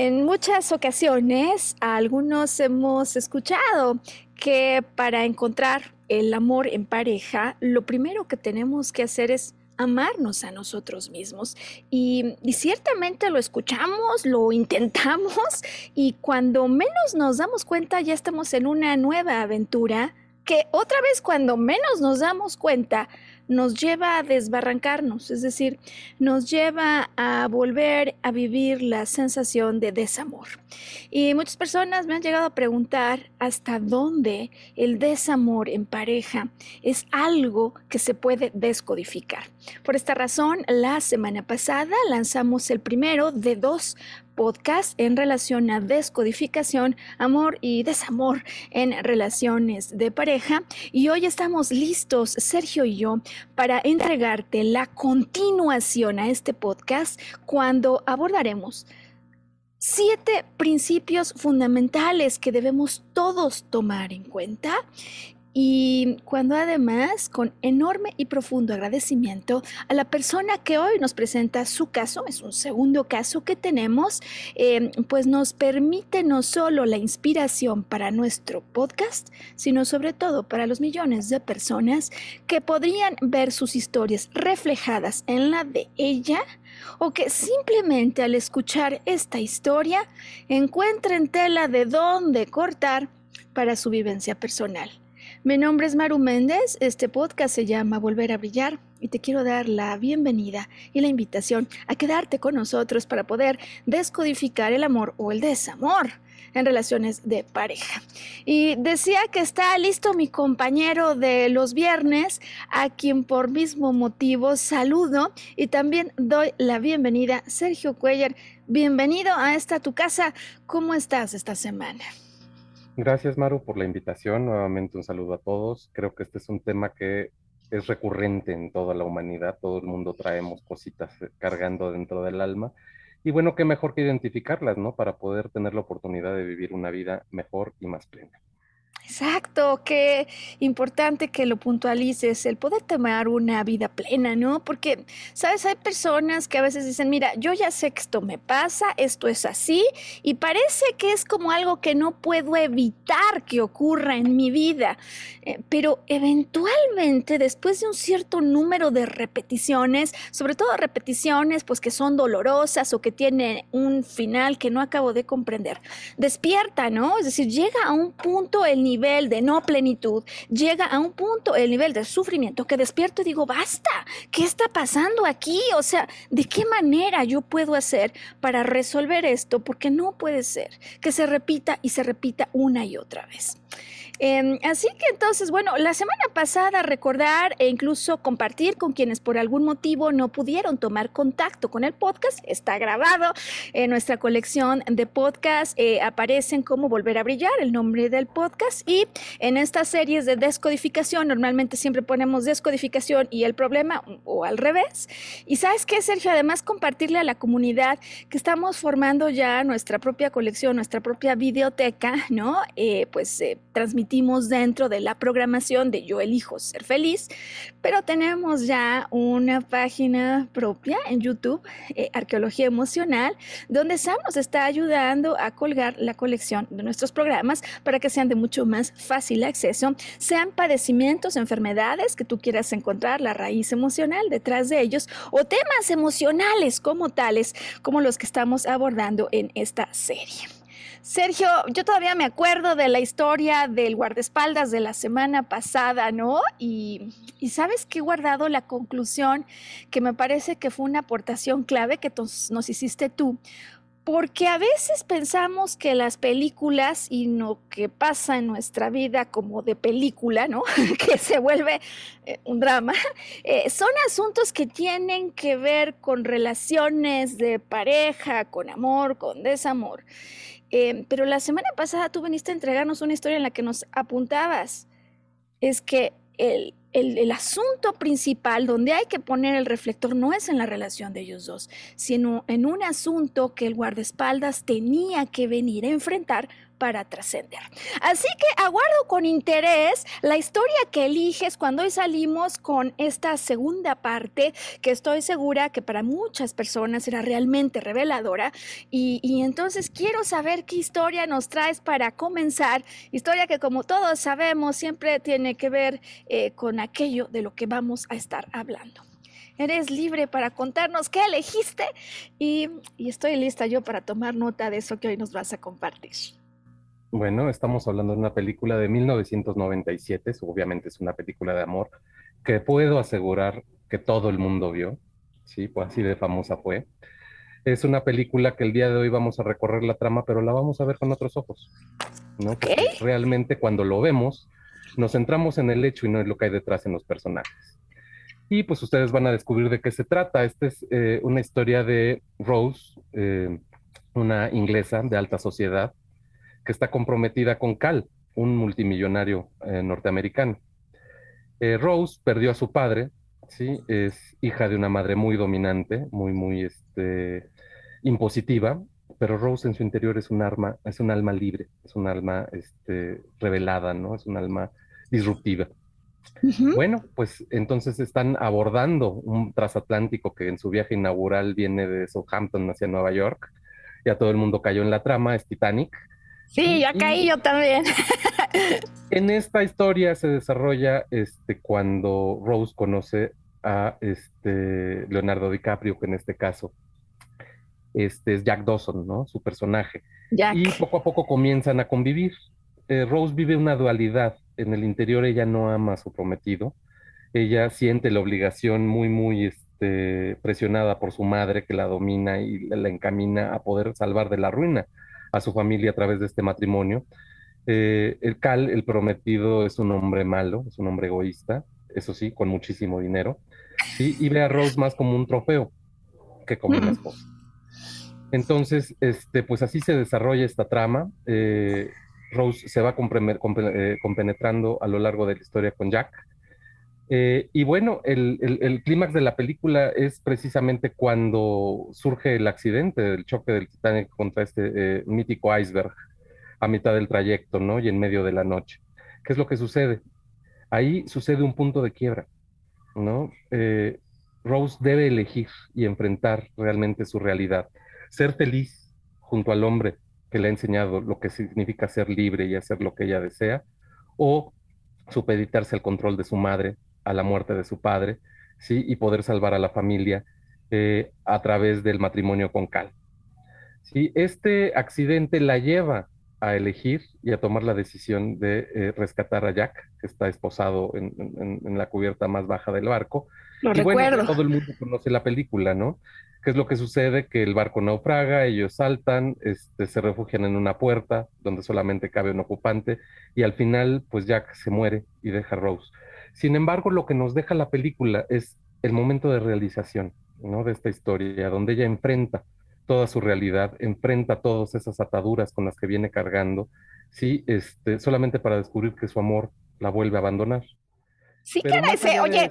En muchas ocasiones, algunos hemos escuchado que para encontrar el amor en pareja, lo primero que tenemos que hacer es amarnos a nosotros mismos. Y, y, ciertamente lo escuchamos, lo intentamos y cuando menos nos damos cuenta ya estamos en una nueva aventura que otra vez cuando menos nos damos cuenta nos lleva a desbarrancarnos, es decir, nos lleva a volver a vivir la sensación de desamor. Y muchas personas me han llegado a preguntar hasta dónde el desamor en pareja es algo que se puede descodificar. Por esta razón, la semana pasada lanzamos el primero de dos podcast en relación a descodificación, amor y desamor en relaciones de pareja. Y hoy estamos listos, Sergio y yo, para entregarte la continuación a este podcast cuando abordaremos siete principios fundamentales que debemos todos tomar en cuenta y cuando además, con enorme y profundo agradecimiento a la persona que hoy nos presenta su caso, es un segundo caso que tenemos, em, pues nos permite no solo la inspiración para nuestro podcast, sino sobre todo para los millones de personas que podrían ver sus historias reflejadas en la de ella o que simplemente al escuchar esta historia encuentren tela de dónde cortar para su vivencia personal. Mi nombre es Maru Méndez, este podcast se llama Volver a Brillar y te quiero dar la bienvenida y la invitación a quedarte con nosotros para poder descodificar el amor o el desamor en relaciones de pareja. Y decía que está listo mi compañero de los viernes, a quien por mismo motivo saludo y también doy la bienvenida, Sergio Cuellar. Bienvenido a esta tu casa. ¿Cómo estás esta semana? Gracias, Maru, por la invitación. Nuevamente un saludo a todos. Creo que este es un tema que es recurrente en toda la humanidad. Todo el mundo traemos cositas eh, cargando dentro del alma. Y bueno, qué mejor que identificarlas, ¿no? Para poder tener la oportunidad de vivir una vida mejor y más plena. Exacto, qué importante que lo puntualices, el poder tomar una vida plena, ¿no? Porque, sabes, hay personas que a veces dicen, mira, yo ya sé que esto me pasa, esto es así, y parece que es como algo que no puedo evitar que ocurra en mi vida, eh, pero eventualmente, después de un cierto número de repeticiones, sobre todo repeticiones, pues que son dolorosas o que tienen un final que no acabo de comprender, despierta, ¿no? Es decir, llega a un punto el nivel de no plenitud, llega a un punto, el nivel de sufrimiento, que despierto y digo, basta, ¿qué está pasando aquí? O sea, ¿de qué manera yo puedo hacer para resolver esto? Porque no puede ser que se repita y se repita una y otra vez. Em, así que entonces, bueno, la semana pasada recordar e incluso compartir con quienes por algún motivo no pudieron tomar contacto con el podcast, está grabado en nuestra colección de podcast, eh, aparecen como Volver a Brillar, el nombre del podcast, y en estas series de descodificación, normalmente siempre ponemos descodificación y el problema, o al revés. Y sabes qué, Sergio, además compartirle a la comunidad que estamos formando ya nuestra propia colección, nuestra propia videoteca, ¿no? Eh, pues eh, dentro de la programación de Yo elijo ser feliz, pero tenemos ya una página propia en YouTube, eh, Arqueología Emocional, donde Sam nos está ayudando a colgar la colección de nuestros programas para que sean de mucho más fácil acceso, sean padecimientos, enfermedades que tú quieras encontrar, la raíz emocional detrás de ellos, o temas emocionales como tales, como los que estamos abordando en esta serie. Sergio, yo todavía me acuerdo de la historia del guardaespaldas de la semana pasada, ¿no? Y, sabes que he guardado la conclusión que me parece que fue una aportación clave que nos hiciste tú, porque a veces pensamos que las películas y lo que pasa en nuestra vida como de película, ¿no? que se vuelve eh, un drama, eh, son asuntos que tienen que ver con relaciones de pareja, con amor, con desamor. Em, pero la semana pasada tú viniste a entregarnos una historia en la que nos apuntabas. Es que el, el, asunto principal donde hay que poner el reflector no es en la relación de ellos dos, sino en un asunto que el guardaespaldas tenía que venir a enfrentar para trascender. Así que aguardo con interés la historia que eliges cuando hoy salimos con esta segunda parte que estoy segura que para muchas personas será realmente reveladora y, entonces quiero saber qué historia nos traes para comenzar, historia que como todos sabemos siempre tiene que ver eh, con aquello de lo que vamos a estar hablando. Eres libre para contarnos qué elegiste y, y estoy lista yo para tomar nota de eso que hoy nos vas a compartir. Bueno, estamos hablando de una película de 1997, obviamente es una película de amor que puedo asegurar que todo el mundo vio, sí, pues así de famosa fue. Es una película que el día de hoy vamos a recorrer la trama, pero la vamos a ver con otros ojos, ¿no? realmente cuando lo vemos nos centramos en el hecho y no en lo que hay detrás en los personajes. Y pues ustedes van a descubrir de qué se trata. Esta es eh, una historia de Rose, eh, una inglesa de alta sociedad, que está comprometida con Cal, un multimillonario eh, norteamericano. Eh, Rose perdió a su padre, ¿sí? es hija de una madre muy dominante, muy, muy este, impositiva, pero Rose en su interior es un, arma, es un alma libre, es un alma este, revelada, ¿no? es un alma disruptiva. Bueno, pues entonces están abordando un transatlántico que en su viaje inaugural viene de Southampton hacia Nueva York. Ya todo el mundo cayó en la trama, es Titanic. Sí, ya caí yo también. en esta historia se desarrolla este, cuando Rose conoce a este, Leonardo DiCaprio, que en este caso este, es Jack Dawson, ¿no? Su personaje. Y poco a poco comienzan a convivir. Eh, Rose vive una dualidad. En el interior ella no ama a su prometido. Ella siente la obligación muy, muy este, presionada por su madre que la domina y la encamina a poder salvar de la ruina a su familia a través de este matrimonio. Eh, el Cal, el prometido, es un hombre malo, es un hombre egoísta, eso sí, con muchísimo dinero, y ve a Rose más como un trofeo que como una esposa. Entonces, este, pues así se desarrolla esta trama. Eh, Rose se va eh, compenetrando a lo largo de la historia con Jack. Eh, y bueno, el, clímax de la película es precisamente cuando surge el accidente, el choque del Titanic contra este eh, mítico iceberg a mitad del trayecto, ¿no? Y en medio de la noche. ¿Qué es lo que sucede? Ahí sucede un punto de quiebra, ¿no? Eh, Rose debe elegir y enfrentar realmente su realidad. Ser feliz junto al hombre que le ha enseñado lo que significa ser libre y hacer lo que ella desea, o supeditarse al control de su madre, a la muerte de su padre, ¿sí? Y poder salvar a la familia eh, a través del matrimonio con Cal. ¿sí? Este accidente la lleva a elegir y a tomar la decisión de eh, rescatar a Jack, que está esposado en, la cubierta más baja del barco. Lo y recuerdo. todo el mundo conoce la película, ¿no? ¿Qué es lo que sucede? Que el barco naufraga, ellos saltan, este, se refugian en una puerta donde solamente cabe un ocupante y al final, pues Jack se muere y deja a Rose. Sin embargo, lo que nos deja la película es el momento de realización ¿no? de esta historia, donde ella enfrenta toda su realidad, enfrenta todas esas ataduras con las que viene cargando, ¿sí? este, solamente para descubrir que su amor la vuelve a abandonar. Sí, que ese, oye,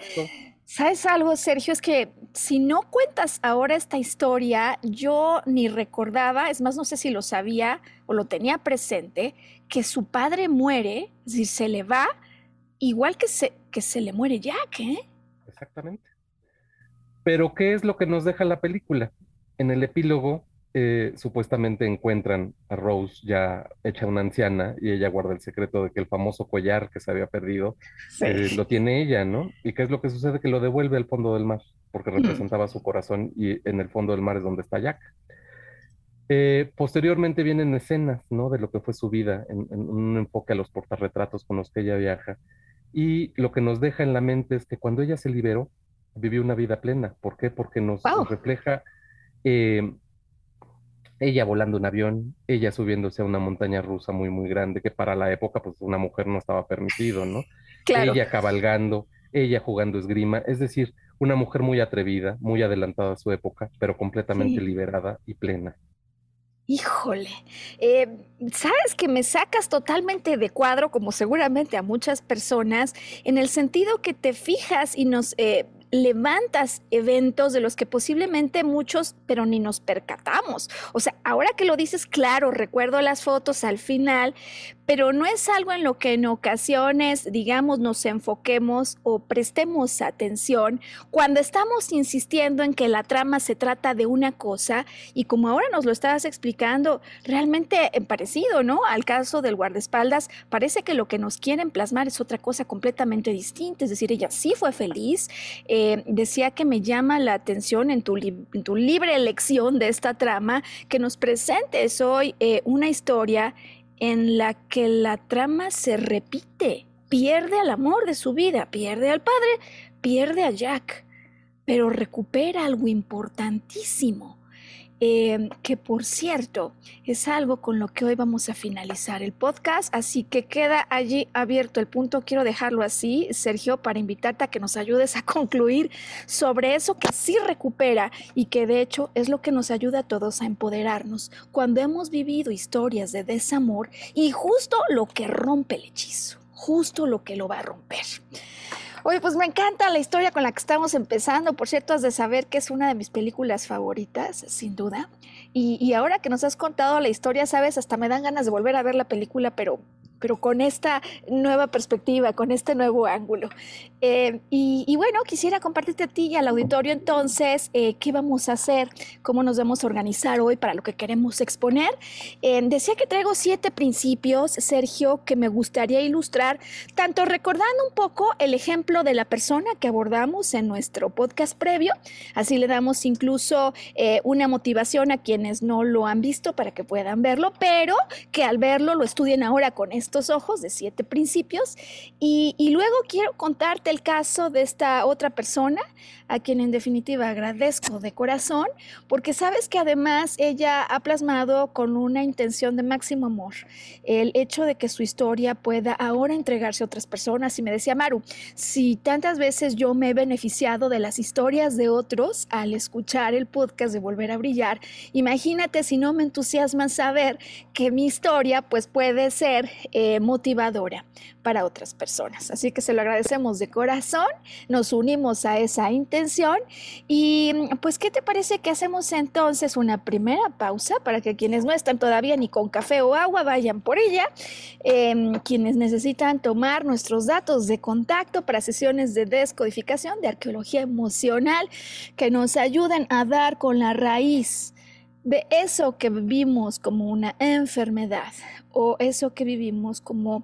¿Sabes algo, Sergio? Es que si no cuentas ahora esta historia, yo ni recordaba, es más, no sé si lo sabía o lo tenía presente, que su padre muere, decir, se le va, igual que se, que se le muere Jack, ¿eh? Exactamente. Pero, ¿qué es lo que nos deja la película? En el epílogo, eh, supuestamente encuentran a Rose ya hecha una anciana y ella guarda el secreto de que el famoso collar que se había perdido eh, lo tiene ella, ¿no? ¿Y qué es lo que sucede? Que lo devuelve al fondo del mar, porque representaba su corazón y en el fondo del mar es donde está Jack. Eh, posteriormente vienen escenas, ¿no? De lo que fue su vida, en, un enfoque a los portarretratos con los que ella viaja. Y lo que nos deja en la mente es que cuando ella se liberó, vivió una vida plena. ¿Por qué? Porque nos, refleja ella volando un avión, ella subiéndose a una montaña rusa muy, muy grande, que para la época, pues una mujer no estaba permitido, ¿no? Ella cabalgando, ella jugando esgrima, es decir, una mujer muy atrevida, muy adelantada a su época, pero completamente liberada y plena. Híjole, eh, sabes que me sacas totalmente de cuadro, como seguramente a muchas personas, en el sentido que te fijas y nos eh, levantas eventos de los que posiblemente muchos, pero ni nos percatamos. O sea, ahora que lo dices, claro, recuerdo las fotos al final, pero no es algo en lo que en ocasiones, digamos, nos enfoquemos o prestemos atención cuando estamos insistiendo en que la trama se trata de una cosa y como ahora nos lo estabas explicando, realmente parecido, ¿no? Al caso del guardaespaldas, parece que lo que nos quieren plasmar es otra cosa completamente distinta, es decir, ella sí fue feliz, eh, decía que me llama la atención en tu, tu libre elección de esta trama que nos presentes hoy eh, una historia en la que la trama se repite. Pierde al amor de su vida, pierde al padre, pierde a Jack, pero recupera algo importantísimo Em, que por cierto es algo con lo que hoy vamos a finalizar el podcast, así que queda allí abierto el punto, quiero dejarlo así, Sergio, para invitarte a que nos ayudes a concluir sobre eso que sí recupera y que de hecho es lo que nos ayuda a todos a empoderarnos cuando hemos vivido historias de desamor y justo lo que rompe el hechizo, justo lo que lo va a romper. Oye, pues me encanta la historia con la que estamos empezando. Por cierto, has de saber que es una de mis películas favoritas, sin duda. Y, y ahora que nos has contado la historia, sabes, hasta me dan ganas de volver a ver la película, pero pero con esta nueva perspectiva, con este nuevo ángulo. Eh, y, bueno, quisiera compartirte a ti y al auditorio entonces eh, qué vamos a hacer, cómo nos vamos a organizar hoy para lo que queremos exponer. Eh, decía que traigo siete principios, Sergio, que me gustaría ilustrar, tanto recordando un poco el ejemplo de la persona que abordamos en nuestro podcast previo, así le damos incluso una motivación a quienes no lo han visto para que puedan verlo, pero que al verlo lo estudien ahora con estos ojos de siete principios. y luego quiero contarte el caso de esta otra persona, a quien en definitiva agradezco de corazón, porque sabes que además ella ha plasmado con una intención de máximo amor el hecho de que su historia pueda ahora entregarse a otras personas. Y me decía, Maru, si tantas veces yo me he beneficiado de las historias de otros al escuchar el podcast de Volver a Brillar, imagínate si no me entusiasma saber que mi historia pues puede ser eh, motivadora para otras personas. Así que se lo agradecemos de corazón, nos unimos a esa intención y pues, ¿qué te parece que hacemos entonces una primera pausa para que quienes no están todavía ni con café o agua vayan por ella? Em, quienes necesitan tomar nuestros datos de contacto para sesiones de descodificación de arqueología emocional que nos ayuden a dar con la raíz de eso que vivimos como una enfermedad o eso que vivimos como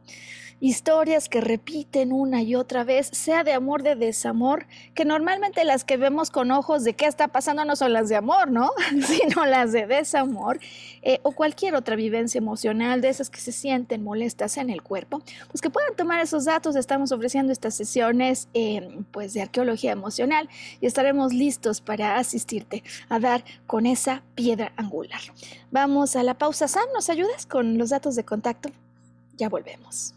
historias que repiten una y otra vez, sea de amor, de desamor, que normalmente las que vemos con ojos de qué está pasando no son las de amor, ¿no? Sino las de desamor, eh, o cualquier otra vivencia emocional de esas que se sienten molestas en el cuerpo, pues que puedan tomar esos datos. Estamos ofreciendo estas sesiones eh, pues de arqueología emocional y estaremos listos para asistirte a dar con esa piedra angular. Vamos a la pausa. Sam, ¿nos ayudas con los datos de contacto? Ya volvemos.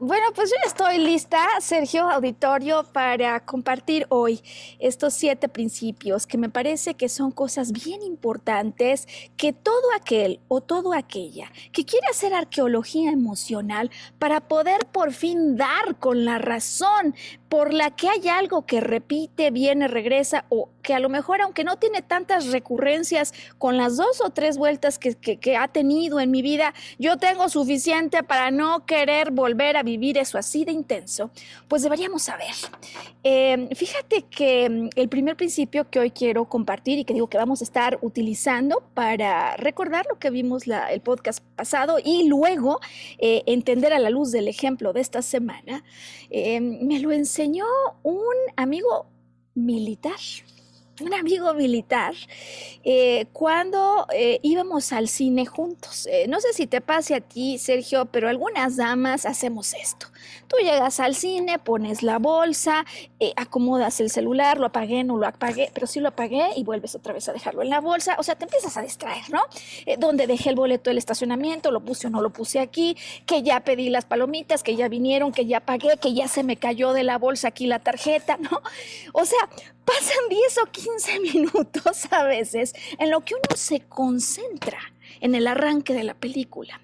Bueno, pues yo estoy lista, Sergio Auditorio, para compartir hoy estos siete principios que me parece que son cosas bien importantes que todo aquel o todo aquella que quiere hacer arqueología emocional para poder por fin dar con la razón por la que hay algo que repite, viene, regresa o que a lo mejor aunque no tiene tantas recurrencias con las dos o tres vueltas que, ha tenido en mi vida, yo tengo suficiente para no querer volver a vivir eso así de intenso, pues deberíamos saber. Em, fíjate que mm, el primer principio que hoy quiero compartir y que digo que vamos a estar utilizando para recordar lo que vimos el podcast pasado y luego eh, entender a la luz del ejemplo de esta semana, em, me lo enseñó un amigo militar un amigo militar eh, cuando eh, íbamos al cine juntos. Eh, no sé si te pase a ti, Sergio, pero algunas damas hacemos esto. Tú llegas al cine, pones la bolsa, acomodas el celular, lo apagué, no lo apagué, pero sí lo apagué y vuelves otra vez a dejarlo en la bolsa. O sea, te empiezas a distraer, ¿no? ¿Dónde dejé el boleto del estacionamiento? ¿Lo puse o no lo puse aquí? Que ya pedí las palomitas, que ya vinieron, que ya pagué, que ya se me cayó de la bolsa aquí la tarjeta, ¿no? O sea, pasan 10 o 15 minutos a veces en lo que uno se concentra en el arranque de la película.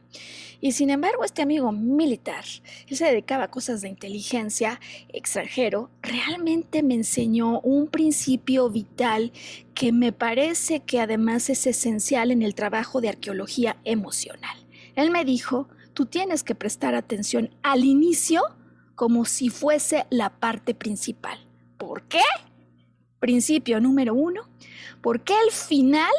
Y sin embargo, este amigo militar, él se dedicaba a cosas de inteligencia extranjero, realmente me enseñó un principio vital que me parece que además es esencial en el trabajo de arqueología emocional. Él me dijo, tú tienes que prestar atención al inicio como si fuese la parte principal. ¿Por qué? Principio número uno, porque el final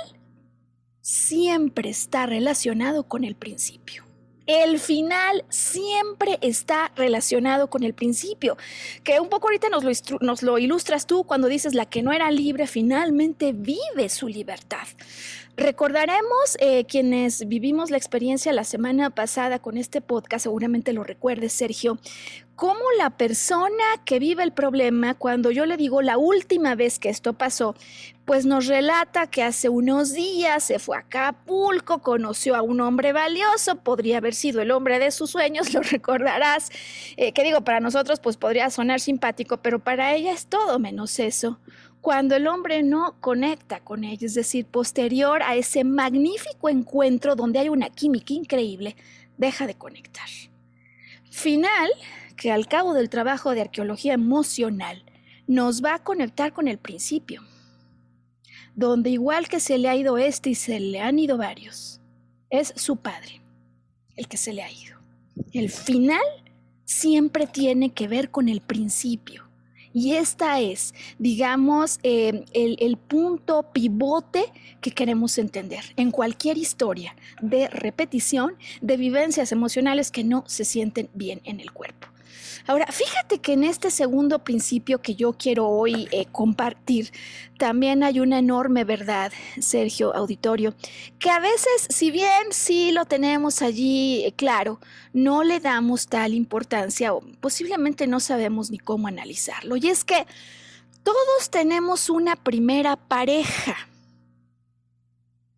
siempre está relacionado con el principio. El final siempre está relacionado con el principio, que un poco ahorita nos lo, nos lo, ilustras tú cuando dices la que no era libre finalmente vive su libertad. Recordaremos eh, quienes vivimos la experiencia la semana pasada con este podcast, seguramente lo recuerdes, Sergio, cómo la persona que vive el problema, cuando yo le digo la última vez que esto pasó, pues nos relata que hace unos días se fue a Acapulco, conoció a un hombre valioso, podría haber sido el hombre de sus sueños, lo recordarás, eh, digo, para nosotros pues podría sonar simpático, pero para ella es todo menos eso cuando el hombre no conecta con ella, es decir, posterior a ese magnífico encuentro donde hay una química increíble, deja de conectar. Final, que al cabo del trabajo de arqueología emocional nos va a conectar con el principio, donde igual que se le ha ido este y se le han ido varios, es su padre el que se le ha ido. El final siempre tiene que ver con el principio y esta es, digamos, eh, el, el punto pivote que queremos entender en cualquier historia de repetición de vivencias emocionales que no se sienten bien en el cuerpo. Ahora, fíjate que en este segundo principio que yo quiero hoy eh, compartir, también hay una enorme verdad, Sergio Auditorio, que a veces, si bien sí lo tenemos allí eh, claro, no le damos tal importancia o posiblemente no sabemos ni cómo analizarlo. Y es que todos tenemos una primera pareja.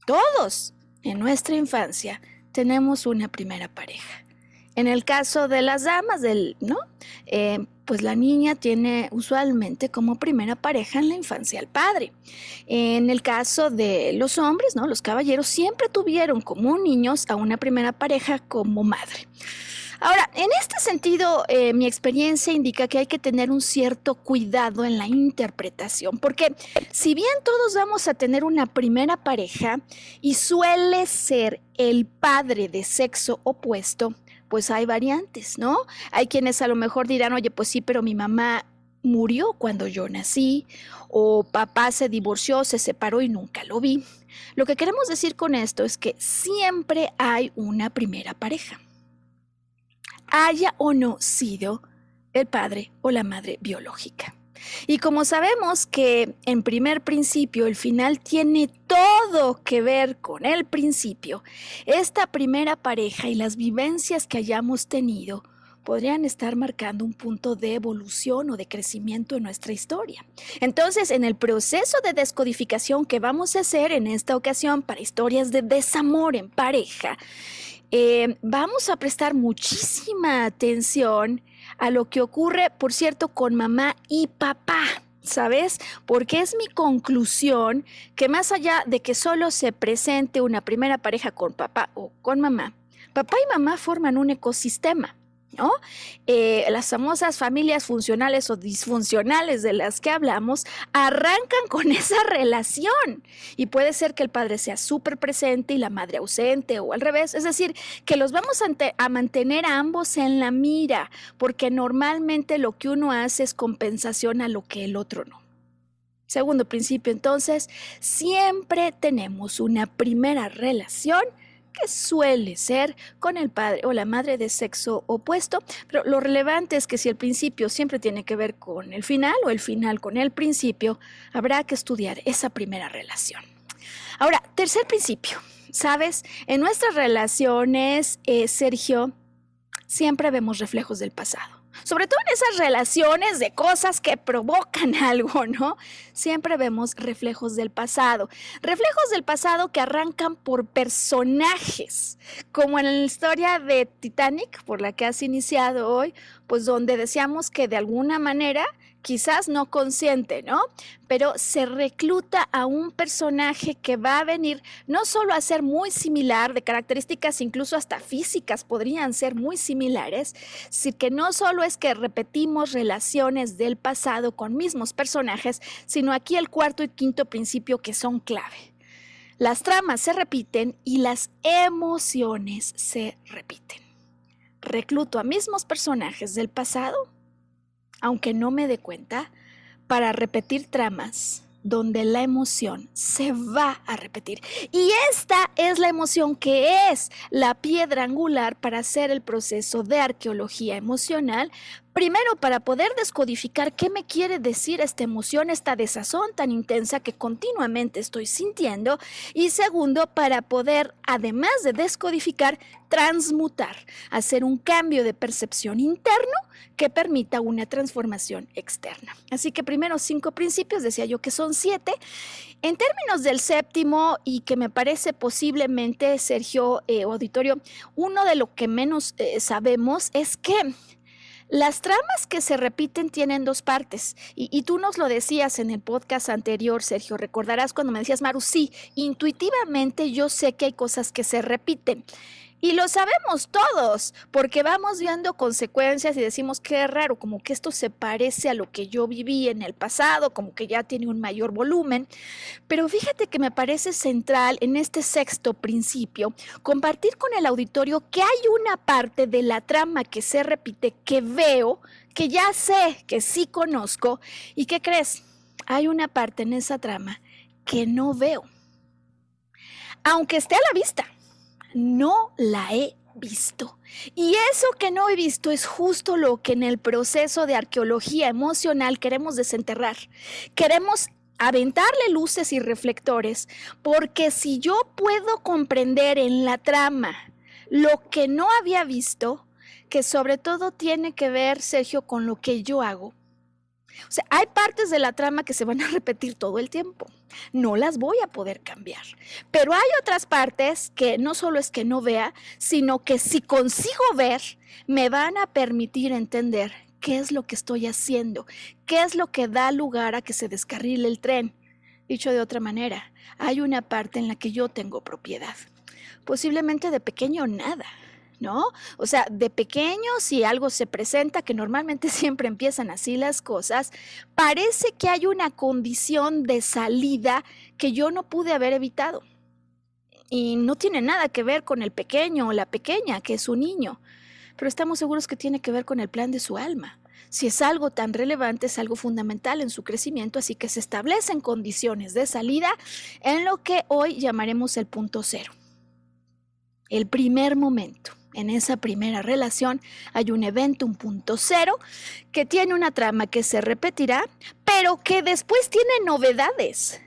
Todos en nuestra infancia tenemos una primera pareja. En el caso de las damas, ¿no? Eh, pues la niña tiene usualmente como primera pareja en la infancia al padre. En el caso de los hombres, ¿no? Los caballeros siempre tuvieron como niños a una primera pareja como madre. Ahora, en este sentido, eh, mi experiencia indica que hay que tener un cierto cuidado en la interpretación, porque si bien todos vamos a tener una primera pareja y suele ser el padre de sexo opuesto, pues hay variantes, ¿no? Hay quienes a lo mejor dirán, oye, pues sí, pero mi mamá murió cuando yo nací, o papá se divorció, se separó y nunca lo vi. Lo que queremos decir con esto es que siempre hay una primera pareja, haya o no sido el padre o la madre biológica. Y como sabemos que en primer principio el final tiene todo que ver con el principio, esta primera pareja y las vivencias que hayamos tenido podrían estar marcando un punto de evolución o de crecimiento en nuestra historia. Entonces, en el proceso de descodificación que vamos a hacer en esta ocasión para historias de desamor en pareja, eh, vamos a prestar muchísima atención a lo que ocurre, por cierto, con mamá y papá. ¿Sabes? Porque es mi conclusión que más allá de que solo se presente una primera pareja con papá o con mamá, papá y mamá forman un ecosistema. Eh, las famosas familias funcionales o disfuncionales de las que hablamos arrancan con esa relación. Y puede ser que el padre sea súper presente y la madre ausente o al revés, es decir, que los vamos a, mantener a ambos en la mira porque normalmente lo que uno hace es compensación a lo que el otro no. Segundo principio, entonces, siempre tenemos una primera relación que suele ser con el padre o la madre de sexo opuesto, pero lo relevante es que si el principio siempre tiene que ver con el final o el final con el principio, habrá que estudiar esa primera relación. Ahora, tercer principio, ¿sabes? En nuestras relaciones, eh, Sergio, siempre vemos reflejos del pasado sobre todo en esas relaciones de cosas que provocan algo, ¿no? Siempre vemos reflejos del pasado, reflejos del pasado que arrancan por personajes, como en la historia de Titanic, por la que has iniciado hoy, pues donde decíamos que de alguna manera quizás no consciente, ¿no? Pero se recluta a un personaje que va a venir no solo a ser muy similar, de características incluso hasta físicas podrían ser muy similares, sino que no solo es que repetimos relaciones del pasado con mismos personajes, sino aquí el cuarto y quinto principio que son clave. Las tramas se repiten y las emociones se repiten. Recluto a mismos personajes del pasado aunque no me dé cuenta, para repetir tramas donde la emoción se va a repetir. Y esta es la emoción que es la piedra angular para hacer el proceso de arqueología emocional Primero, para poder descodificar qué me quiere decir esta emoción, esta desazón tan intensa que continuamente estoy sintiendo. Y segundo, para poder, además de descodificar, transmutar, hacer un cambio de percepción interno que permita una transformación externa. Así que primero cinco principios, decía yo que son siete. En términos del séptimo, y que me parece posiblemente, Sergio eh, Auditorio, uno de lo que menos eh, sabemos es que las tramas que se repiten tienen dos partes y, tú nos lo decías en el podcast anterior, Sergio, recordarás cuando me decías, Maru, sí, intuitivamente yo sé que hay cosas que se repiten. Y lo sabemos todos, porque vamos viendo consecuencias y decimos qué raro, como que esto se parece a lo que yo viví en el pasado, como que ya tiene un mayor volumen. Pero fíjate que me parece central en este sexto principio compartir con el auditorio que hay una parte de la trama que se repite, que veo, que ya sé, que sí conozco, y que crees, hay una parte en esa trama que no veo, aunque esté a la vista no la he visto. Y eso que no he visto es justo lo que en el proceso de arqueología emocional queremos desenterrar. Queremos aventarle luces y reflectores, porque si yo puedo comprender en la trama lo que no había visto, que sobre todo tiene que ver, Sergio, con lo que yo hago, o sea, hay partes de la trama que se van a repetir todo el tiempo. No las voy a poder cambiar. Pero hay otras partes que no solo es que no vea, sino que si consigo ver, me van a permitir entender qué es lo que estoy haciendo, qué es lo que da lugar a que se descarrile el tren. Dicho de otra manera, hay una parte en la que yo tengo propiedad. Posiblemente de pequeño nada, ¿no? O sea, de pequeño, si algo se presenta, que normalmente siempre empiezan así las cosas, parece que hay una condición de salida que yo no pude haber evitado. Y no tiene nada que ver con el pequeño o la pequeña, que es un niño, pero estamos seguros que tiene que ver con el plan de su alma. Si es algo tan relevante, es algo fundamental en su crecimiento, así que se establecen condiciones de salida en lo que hoy llamaremos el punto cero, el primer momento en esa primera relación hay un evento, un punto cero, que tiene una trama que se repetirá, pero que después tiene novedades,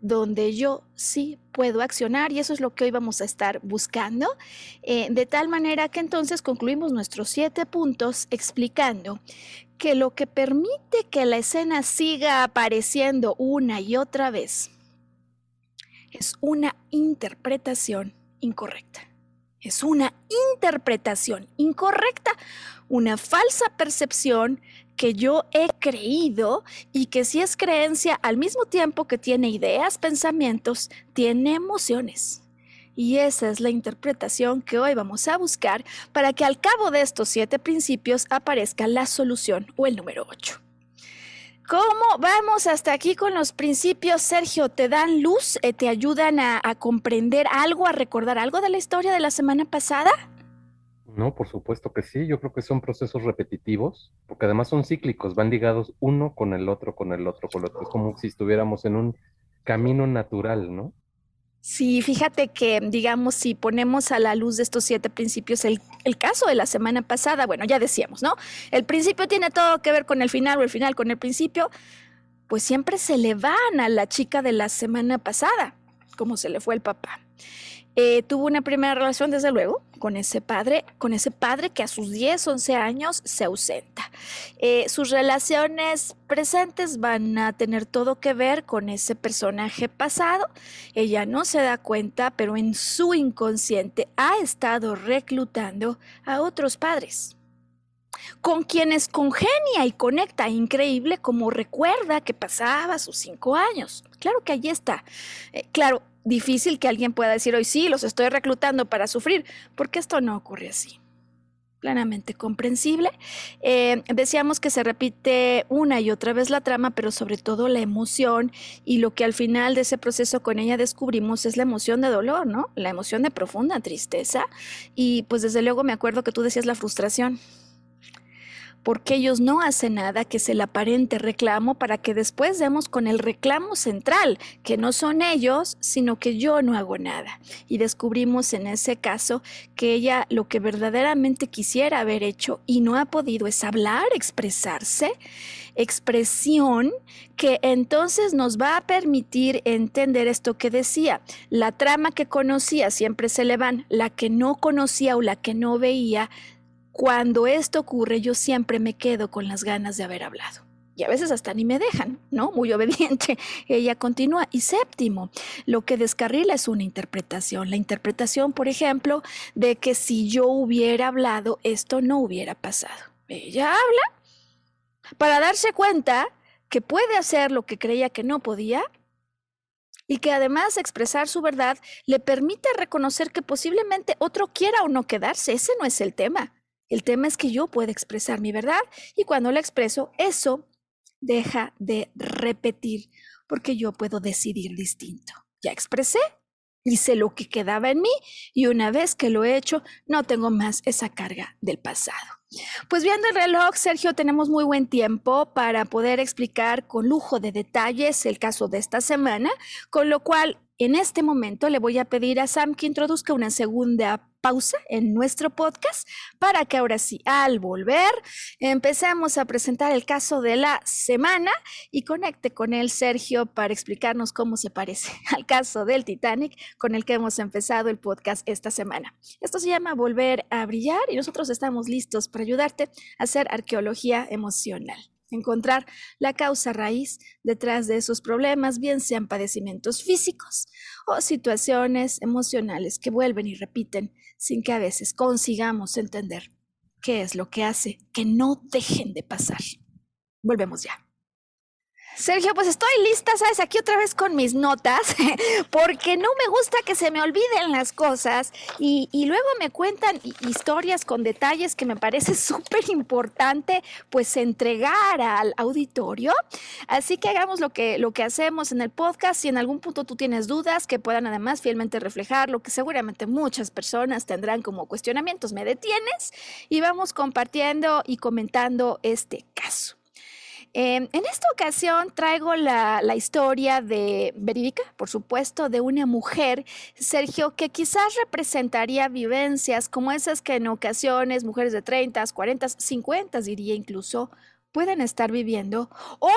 donde yo sí puedo accionar y eso es lo que hoy vamos a estar buscando, eh, de tal manera que entonces concluimos nuestros siete puntos explicando que lo que permite que la escena siga apareciendo una y otra vez es una interpretación incorrecta. Es una interpretación incorrecta, una falsa percepción que yo he creído y que si es creencia al mismo tiempo que tiene ideas, pensamientos, tiene emociones. Y esa es la interpretación que hoy vamos a buscar para que al cabo de estos siete principios aparezca la solución o el número 8. ¿Cómo vamos hasta aquí con los principios, Sergio? ¿Te dan luz? Eh, ¿Te ayudan a, a, comprender algo, a recordar algo de la historia de la semana pasada? No, por supuesto que sí. Yo creo que son procesos repetitivos, porque además son cíclicos, van ligados uno con el otro, con el otro, con el otro. Es como si estuviéramos en un camino natural, ¿no? Sí, fíjate que, digamos, si ponemos a la luz de estos siete principios el, el, caso de la semana pasada, bueno, ya decíamos, ¿no? El principio tiene todo que ver con el final o el final con el principio, pues siempre se le van a la chica de la semana pasada, como se le fue el papá. Eh, tuvo una primera relación, desde luego, con ese padre, con ese padre que a sus 10, 11 años se ausenta. Eh, sus relaciones presentes van a tener todo que ver con ese personaje pasado. Ella no se da cuenta, pero en su inconsciente ha estado reclutando a otros padres con quienes congenia y conecta increíble como recuerda que pasaba sus cinco años. Claro que allí está. Eh, claro, difícil que alguien pueda decir hoy sí, los estoy reclutando para sufrir, porque esto no ocurre así. Plenamente comprensible. Eh, decíamos que se repite una y otra vez la trama, pero sobre todo la emoción y lo que al final de ese proceso con ella descubrimos es la emoción de dolor, ¿no? La emoción de profunda tristeza y pues desde luego me acuerdo que tú decías la frustración porque ellos no hacen nada que es el aparente reclamo para que después demos con el reclamo central, que no son ellos, sino que yo no hago nada. Y descubrimos en ese caso que ella lo que verdaderamente quisiera haber hecho y no ha podido es hablar, expresarse, expresión que entonces nos va a permitir entender esto que decía. La trama que conocía siempre se le van, la que no conocía o la que no veía cuando esto ocurre, yo siempre me quedo con las ganas de haber hablado. Y a veces hasta ni me dejan, ¿no? Muy obediente. Ella continúa. Y séptimo, lo que descarrila es una interpretación. La interpretación, por ejemplo, de que si yo hubiera hablado, esto no hubiera pasado. Ella habla para darse cuenta que puede hacer lo que creía que no podía y que además expresar su verdad le permite reconocer que posiblemente otro quiera o no quedarse. Ese no es el tema. El tema es que yo puedo expresar mi verdad y cuando la expreso, eso deja de repetir porque yo puedo decidir distinto. Ya expresé, hice lo que quedaba en mí y una vez que lo he hecho, no tengo más esa carga del pasado. Pues viendo el reloj, Sergio, tenemos muy buen tiempo para poder explicar con lujo de detalles el caso de esta semana, con lo cual en este momento le voy a pedir a Sam que introduzca una segunda pausa en nuestro podcast para que ahora sí, al volver, empecemos a presentar el caso de la semana y conecte con él, Sergio, para explicarnos cómo se parece al caso del Titanic con el que hemos empezado el podcast esta semana. Esto se llama Volver a Brillar y nosotros estamos listos para ayudarte a hacer arqueología emocional encontrar la causa raíz detrás de esos problemas, bien sean padecimientos físicos o situaciones emocionales que vuelven y repiten sin que a veces consigamos entender qué es lo que hace que no dejen de pasar. Volvemos ya. Sergio, pues estoy lista, ¿sabes? Aquí otra vez con mis notas, porque no me gusta que se me olviden las cosas y, luego me cuentan historias con detalles que me parece súper importante, pues entregar al auditorio. Así que hagamos lo que, lo que hacemos en el podcast. Si en algún punto tú tienes dudas que puedan además fielmente reflejar lo que seguramente muchas personas tendrán como cuestionamientos, me detienes y vamos compartiendo y comentando este caso. Em, en esta ocasión traigo la, historia de verídica, por supuesto, de una mujer, Sergio, que quizás representaría vivencias como esas que en ocasiones mujeres de 30, 40, 50, diría incluso, pueden estar viviendo, o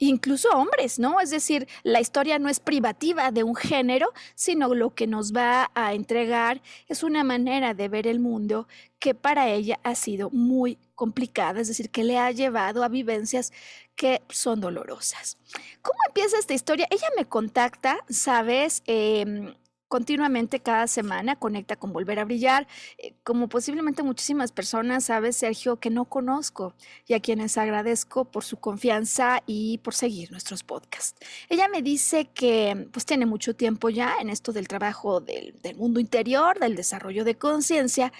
incluso hombres, ¿no? Es decir, la historia no es privativa de un género, sino lo que nos va a entregar es una manera de ver el mundo que para ella ha sido muy complicada, es decir, que le ha llevado a vivencias que son dolorosas. ¿Cómo empieza esta historia? Ella me contacta, ¿sabes? Em, continuamente cada semana, conecta con Volver a Brillar, eh, como posiblemente muchísimas personas, sabes, Sergio, que no conozco y a quienes agradezco por su confianza y por seguir nuestros podcasts. Ella me dice que pues tiene mucho tiempo ya en esto del trabajo del, del mundo interior, del desarrollo de conciencia,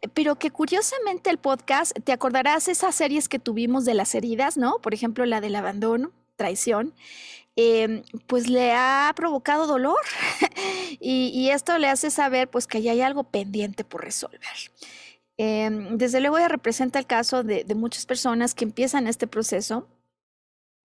eh, pero que curiosamente el podcast, te acordarás esas series que tuvimos de las heridas, ¿no? Por ejemplo, la del abandono, traición. Em, pues le ha provocado dolor y, esto le hace saber pues que ya hay algo pendiente por resolver. Em, desde luego ella representa el caso de muchas personas que empiezan este proceso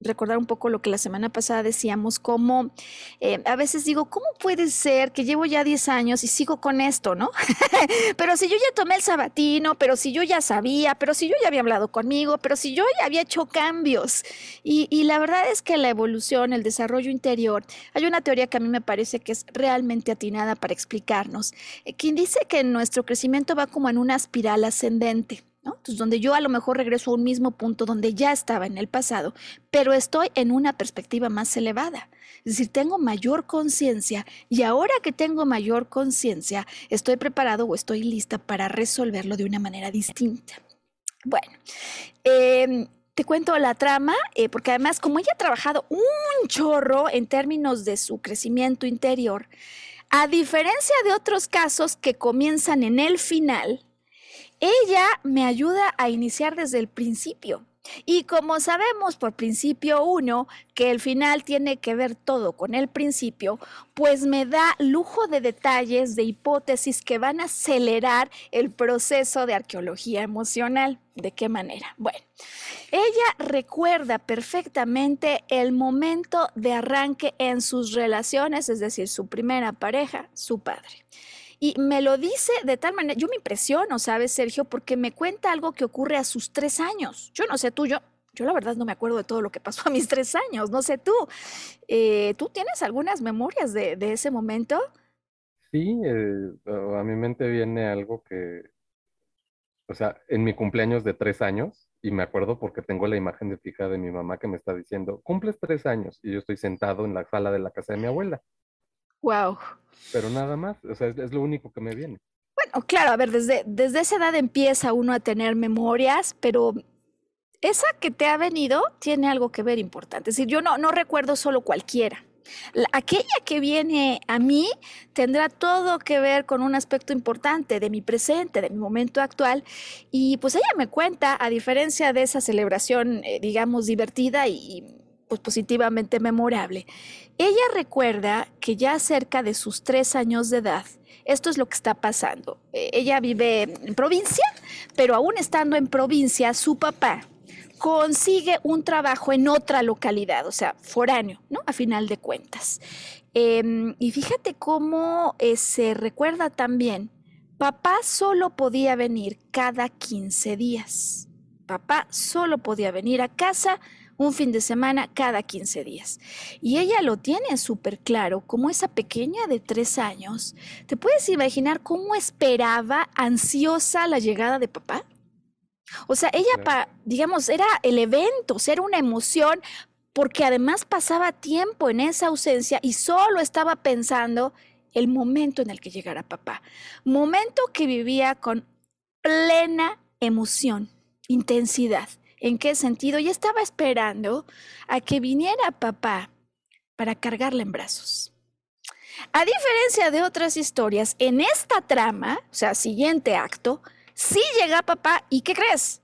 recordar un poco lo que la semana pasada decíamos, como eh, a veces digo, ¿cómo puede ser que llevo ya 10 años y sigo con esto, no? pero si yo ya tomé el sabatino, pero si yo ya sabía, pero si yo ya había hablado conmigo, pero si yo ya había hecho cambios. Y, la verdad es que la evolución, el desarrollo interior, hay una teoría que a mí me parece que es realmente atinada para explicarnos, eh, quien dice que nuestro crecimiento va como en una espiral ascendente. Entonces, donde yo a lo mejor regreso a un mismo punto donde ya estaba en el pasado, pero estoy en una perspectiva más elevada. Es decir, tengo mayor conciencia y ahora que tengo mayor conciencia, estoy preparado o estoy lista para resolverlo de una manera distinta. Bueno, em, te cuento la trama, eh, porque además como ella ha trabajado un chorro en términos de su crecimiento interior, a diferencia de otros casos que comienzan en el final, ella me ayuda a iniciar desde el principio. Y como sabemos por principio uno que el final tiene que ver todo con el principio, pues me da lujo de detalles, de hipótesis que van a acelerar el proceso de arqueología emocional. ¿De qué manera? Bueno, ella recuerda perfectamente el momento de arranque en sus relaciones, es decir, su primera pareja, su padre. Y me lo dice de tal manera, yo me impresiono, ¿sabes, Sergio? Porque me cuenta algo que ocurre a sus tres años. Yo no sé tú, yo, yo la verdad no me acuerdo de todo lo que pasó a mis tres años, no sé tú. Eh, ¿Tú tienes algunas memorias de, ese momento? Sí, eh, a mi mente viene algo que, o sea, en mi cumpleaños de tres años, y me acuerdo porque tengo la imagen de fija de mi mamá que me está diciendo, cumples tres años, y yo estoy sentado en la sala de la casa de mi abuela. Wow. Pero nada más, o sea, es, lo único que me viene. Bueno, claro, a ver, desde, desde esa edad empieza uno a tener memorias, pero esa que te ha venido tiene algo que ver importante. Es decir, yo no, no recuerdo solo cualquiera. aquella que viene a mí tendrá todo que ver con un aspecto importante de mi presente, de mi momento actual. Y pues ella me cuenta, a diferencia de esa celebración, eh, digamos, divertida y pues, positivamente memorable. Ella recuerda que ya cerca de sus tres años de edad, esto es lo que está pasando. E, ella vive en provincia, pero aún estando en provincia, su papá consigue un trabajo en otra localidad, o sea, foráneo, ¿no? A final de cuentas. Em, y fíjate cómo eh, se recuerda también, papá solo podía venir cada 15 días. Papá solo podía venir a casa un fin de semana cada 15 días. Y ella lo tiene súper claro, como esa pequeña de tres años. ¿Te puedes imaginar cómo esperaba ansiosa la llegada de papá? O sea, ella, digamos, era el evento, era una emoción, porque además pasaba tiempo en esa ausencia y solo estaba pensando el momento en el que llegara papá. Momento que vivía con plena emoción, intensidad. ¿En qué sentido? Y estaba esperando a que viniera papá para cargarla en brazos. A diferencia de otras historias, en esta trama, o sea, siguiente acto, sí llega papá y ¿qué crees?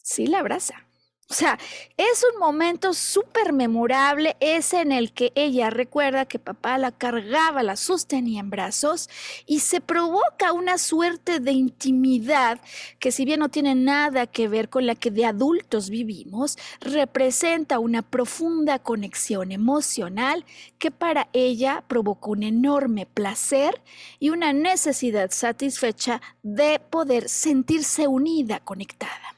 Sí la abraza. O sea, es un momento súper memorable, ese en el que ella recuerda que papá la cargaba, la sostenía en brazos y se provoca una suerte de intimidad que si bien no tiene nada que ver con la que de adultos vivimos, representa una profunda conexión emocional que para ella provocó un enorme placer y una necesidad satisfecha de poder sentirse unida, conectada.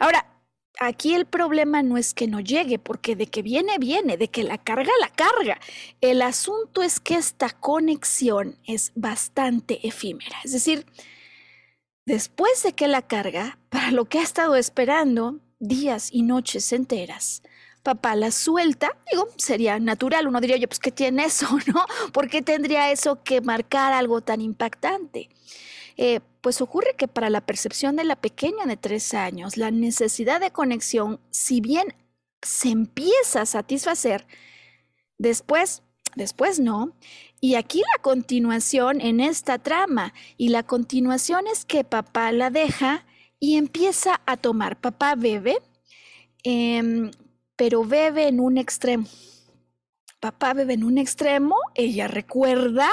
Ahora, aquí el problema no es que no llegue, porque de que viene, viene, de que la carga, la carga. El asunto es que esta conexión es bastante efímera. Es decir, después de que la carga, para lo que ha estado esperando días y noches enteras, papá la suelta, digo, sería natural, uno diría yo, pues ¿qué tiene eso, no? ¿Por qué tendría eso que marcar algo tan impactante? Eh, pues ocurre que para la percepción de la pequeña de tres años, la necesidad de conexión, si bien se empieza a satisfacer, después, después no. Y aquí la continuación en esta trama, y la continuación es que papá la deja y empieza a tomar. Papá bebe, em, pero bebe en un extremo. Papá bebe en un extremo, ella recuerda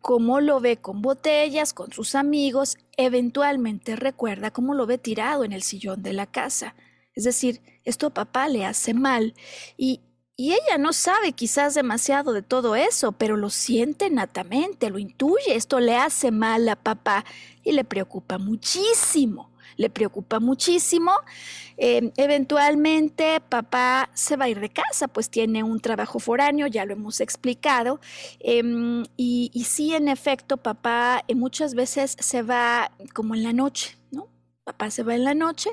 cómo lo ve con botellas, con sus amigos, eventualmente recuerda cómo lo ve tirado en el sillón de la casa. Es decir, esto a papá le hace mal y, y ella no sabe quizás demasiado de todo eso, pero lo siente natamente, lo intuye, esto le hace mal a papá y le preocupa muchísimo le preocupa muchísimo. Em, eventualmente papá se va a ir de casa, pues tiene un trabajo foráneo, ya lo hemos explicado. Em, y, y, sí, en efecto, papá eh, muchas veces se va como en la noche, ¿no? Papá se va en la noche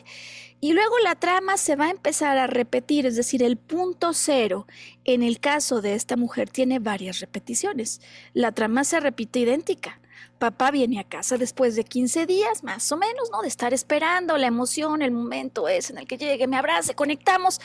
y luego la trama se va a empezar a repetir, es decir, el punto cero en el caso de esta mujer tiene varias repeticiones. La trama se repite idéntica. Papá viene a casa después de 15 días, más o menos, ¿no? De estar esperando la emoción, el momento es en el que llegue, me abrace, conectamos.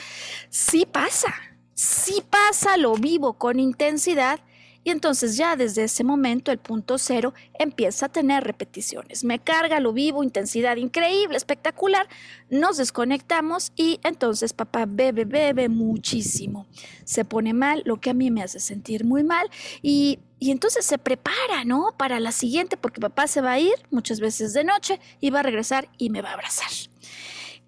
Sí pasa, sí pasa, lo vivo con intensidad y entonces ya desde ese momento el punto cero empieza a tener repeticiones. Me carga, lo vivo, intensidad increíble, espectacular. Nos desconectamos y entonces papá bebe, bebe muchísimo. Se pone mal, lo que a mí me hace sentir muy mal y y entonces se prepara, ¿no? Para la siguiente, porque papá se va a ir muchas veces de noche y va a regresar y me va a abrazar.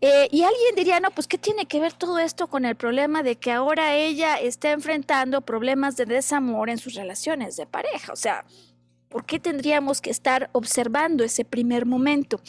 Eh, y alguien diría, no, pues ¿qué tiene que ver todo esto con el problema de que ahora ella está enfrentando problemas de desamor en sus relaciones de pareja? O sea, ¿por qué tendríamos que estar observando ese primer momento?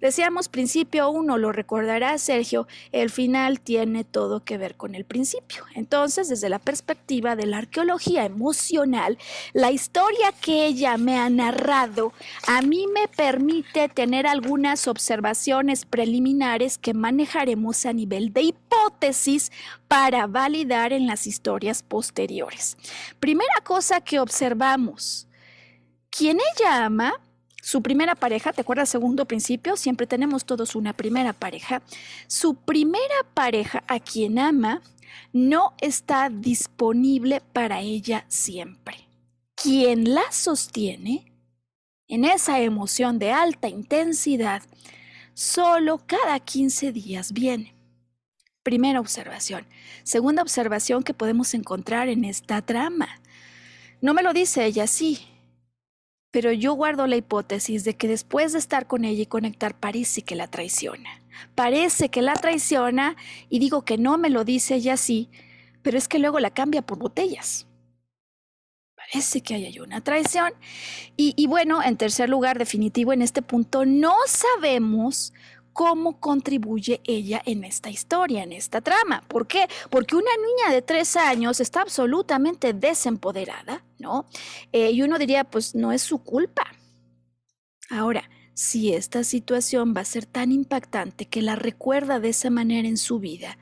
Decíamos principio uno, lo recordará Sergio, el final tiene todo que ver con el principio. Entonces, desde la perspectiva de la arqueología emocional, la historia que ella me ha narrado a mí me permite tener algunas observaciones preliminares que manejaremos a nivel de hipótesis para validar en las historias posteriores. Primera cosa que observamos, quien ella ama su primera pareja, ¿te acuerdas segundo principio? Siempre tenemos todos una primera pareja. Su primera pareja a quien ama no está disponible para ella siempre. Quien la sostiene en esa emoción de alta intensidad, solo cada 15 días viene. Primera observación. Segunda observación que podemos encontrar en esta trama. No me lo dice ella sí, pero yo guardo la hipótesis de que después de estar con ella y conectar parece que la traiciona. Parece que la traiciona y digo que no me lo dice ella así, pero es que luego la cambia por botellas. Parece que hay una traición. Y, y bueno, en tercer lugar, definitivo, en este punto, no sabemos cómo contribuye ella en esta historia, en esta trama. ¿Por qué? Porque una niña de tres años está absolutamente desempoderada, ¿no? Eh, y uno diría, pues no es su culpa. Ahora, si esta situación va a ser tan impactante que la recuerda de esa manera en su vida,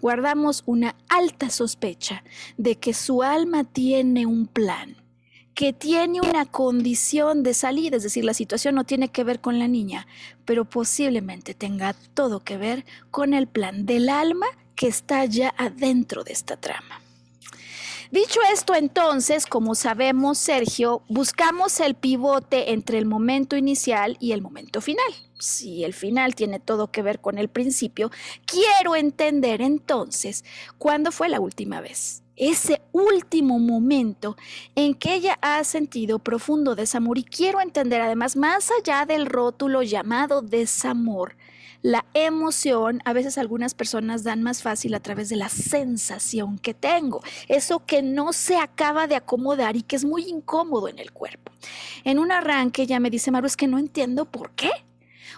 guardamos una alta sospecha de que su alma tiene un plan que tiene una condición de salida, es decir, la situación no tiene que ver con la niña, pero posiblemente tenga todo que ver con el plan del alma que está ya adentro de esta trama. Dicho esto, entonces, como sabemos, Sergio, buscamos el pivote entre el momento inicial y el momento final. Si el final tiene todo que ver con el principio, quiero entender entonces cuándo fue la última vez ese último momento en que ella ha sentido profundo desamor. Y quiero entender además, más allá del rótulo llamado desamor, la emoción, a veces algunas personas dan más fácil a través de la sensación que tengo, eso que no se acaba de acomodar y que es muy incómodo en el cuerpo. En un arranque ella me dice, Maru, es que no entiendo por qué.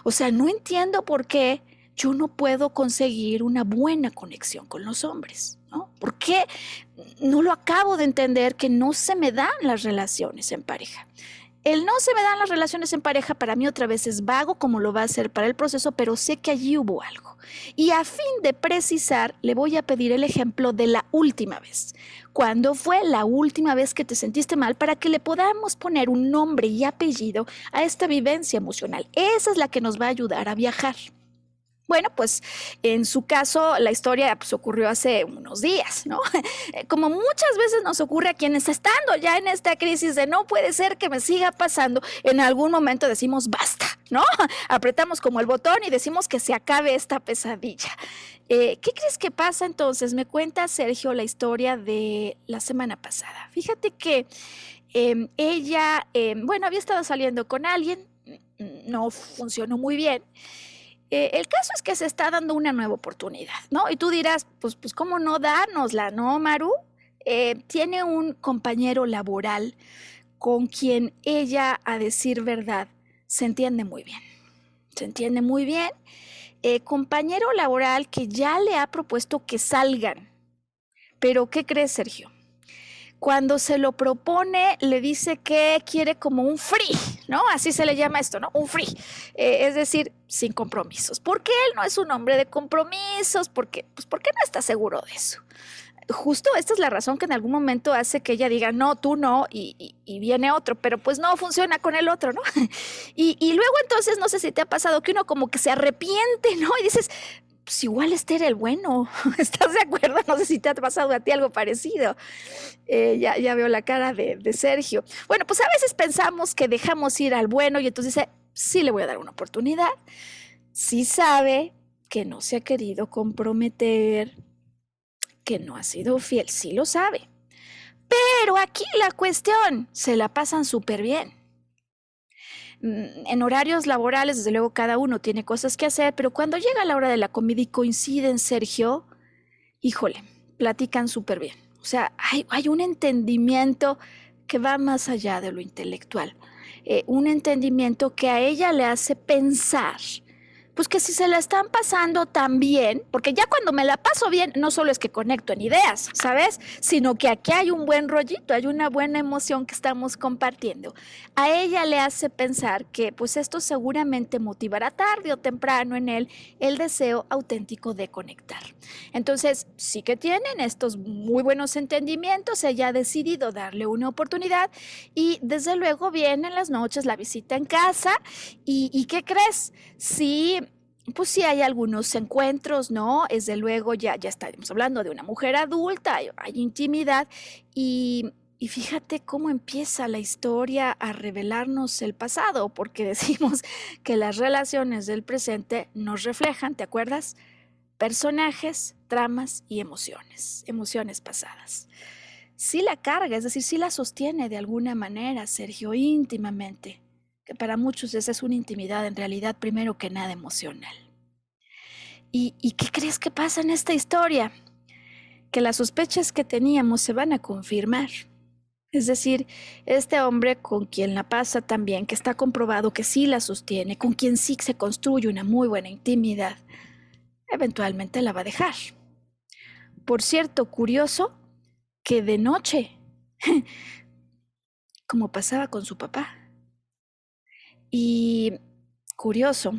O sea, no entiendo por qué yo no puedo conseguir una buena conexión con los hombres. ¿no? ¿Por qué no lo acabo de entender que no se me dan las relaciones en pareja? El no se me dan las relaciones en pareja para mí otra vez es vago como lo va a ser para el proceso, pero sé que allí hubo algo. Y a fin de precisar, le voy a pedir el ejemplo de la última vez. ¿Cuándo fue la última vez que te sentiste mal para que le podamos poner un nombre y apellido a esta vivencia emocional? Esa es la que nos va a ayudar a viajar. Bueno, pues en su caso la historia pues, ocurrió hace unos días, ¿no? Como muchas veces nos ocurre a quienes estando ya en esta crisis de no puede ser que me siga pasando, en algún momento decimos basta, ¿no? Apretamos como el botón y decimos que se acabe esta pesadilla. Eh, ¿Qué crees que pasa entonces? Me cuenta Sergio la historia de la semana pasada. Fíjate que em, ella, em, bueno, había estado saliendo con alguien, no funcionó muy bien. Eh, el caso es que se está dando una nueva oportunidad, ¿no? Y tú dirás, pues, pues ¿cómo no dárnosla, no, Maru? Eh, tiene un compañero laboral con quien ella, a decir verdad, se entiende muy bien. Se entiende muy bien. Eh, compañero laboral que ya le ha propuesto que salgan. Pero, ¿qué crees, Sergio? Cuando se lo propone, le dice que quiere como un free, ¿no? Así se le llama esto, ¿no? Un free. Eh, es decir, sin compromisos. ¿Por qué él no es un hombre de compromisos? Porque, pues porque no está seguro de eso. Justo esta es la razón que en algún momento hace que ella diga, no, tú no, y, viene otro, pero pues no funciona con el otro, ¿no? Y, luego entonces, no sé si te ha pasado que uno como que se arrepiente, ¿no? Y dices, pues igual este era el bueno. ¿Estás de acuerdo? No sé si te ha pasado a ti algo parecido. Eh, ya, ya veo la cara de, de, Sergio. Bueno, pues a veces pensamos que dejamos ir al bueno y entonces dice, sí le voy a dar una oportunidad. Sí sabe que no se ha querido comprometer, que no ha sido fiel, sí lo sabe. Pero aquí la cuestión, se la pasan súper bien en horarios laborales, desde luego cada uno tiene cosas que hacer, pero cuando llega la hora de la comida y coinciden, Sergio, híjole, platican súper bien. O sea, hay, hay, un entendimiento que va más allá de lo intelectual, eh, un entendimiento que a ella le hace pensar pues que si se la están pasando tan bien, porque ya cuando me la paso bien, no solo es que conecto en ideas, ¿sabes? Sino que aquí hay un buen rollito, hay una buena emoción que estamos compartiendo. A ella le hace pensar que pues esto seguramente motivará tarde o temprano en él el deseo auténtico de conectar. Entonces, sí que tienen estos muy buenos entendimientos, ella ha decidido darle una oportunidad y desde luego viene en las noches la visita en casa y, ¿y qué crees? Sí pues sí hay algunos encuentros, ¿no? Desde luego ya, ya estaremos hablando de una mujer adulta, hay, intimidad y, y, fíjate cómo empieza la historia a revelarnos el pasado, porque decimos que las relaciones del presente nos reflejan, ¿te acuerdas? Personajes, tramas y emociones, emociones pasadas. Sí la carga, es decir, sí la sostiene de alguna manera, Sergio, íntimamente que para muchos esa es una intimidad en realidad primero que nada emocional. ¿Y, ¿Y, qué crees que pasa en esta historia? Que las sospechas que teníamos se van a confirmar. Es decir, este hombre con quien la pasa también, que está comprobado que sí la sostiene, con quien sí se construye una muy buena intimidad, eventualmente la va a dejar. Por cierto, curioso que de noche, como pasaba con su papá, y curioso,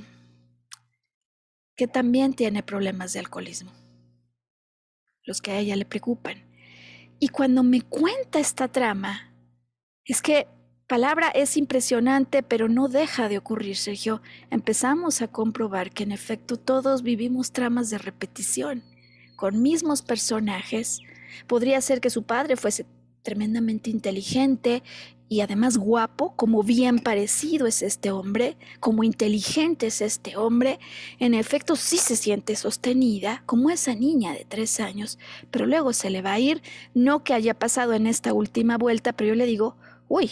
que también tiene problemas de alcoholismo, los que a ella le preocupan. Y cuando me cuenta esta trama, es que palabra es impresionante, pero no deja de ocurrir, Sergio. Empezamos a comprobar que en efecto todos vivimos tramas de repetición, con mismos personajes. Podría ser que su padre fuese tremendamente inteligente y además guapo, como bien parecido es este hombre, como inteligente es este hombre, en efecto sí se siente sostenida, como esa niña de tres años, pero luego se le va a ir, no que haya pasado en esta última vuelta, pero yo le digo, uy,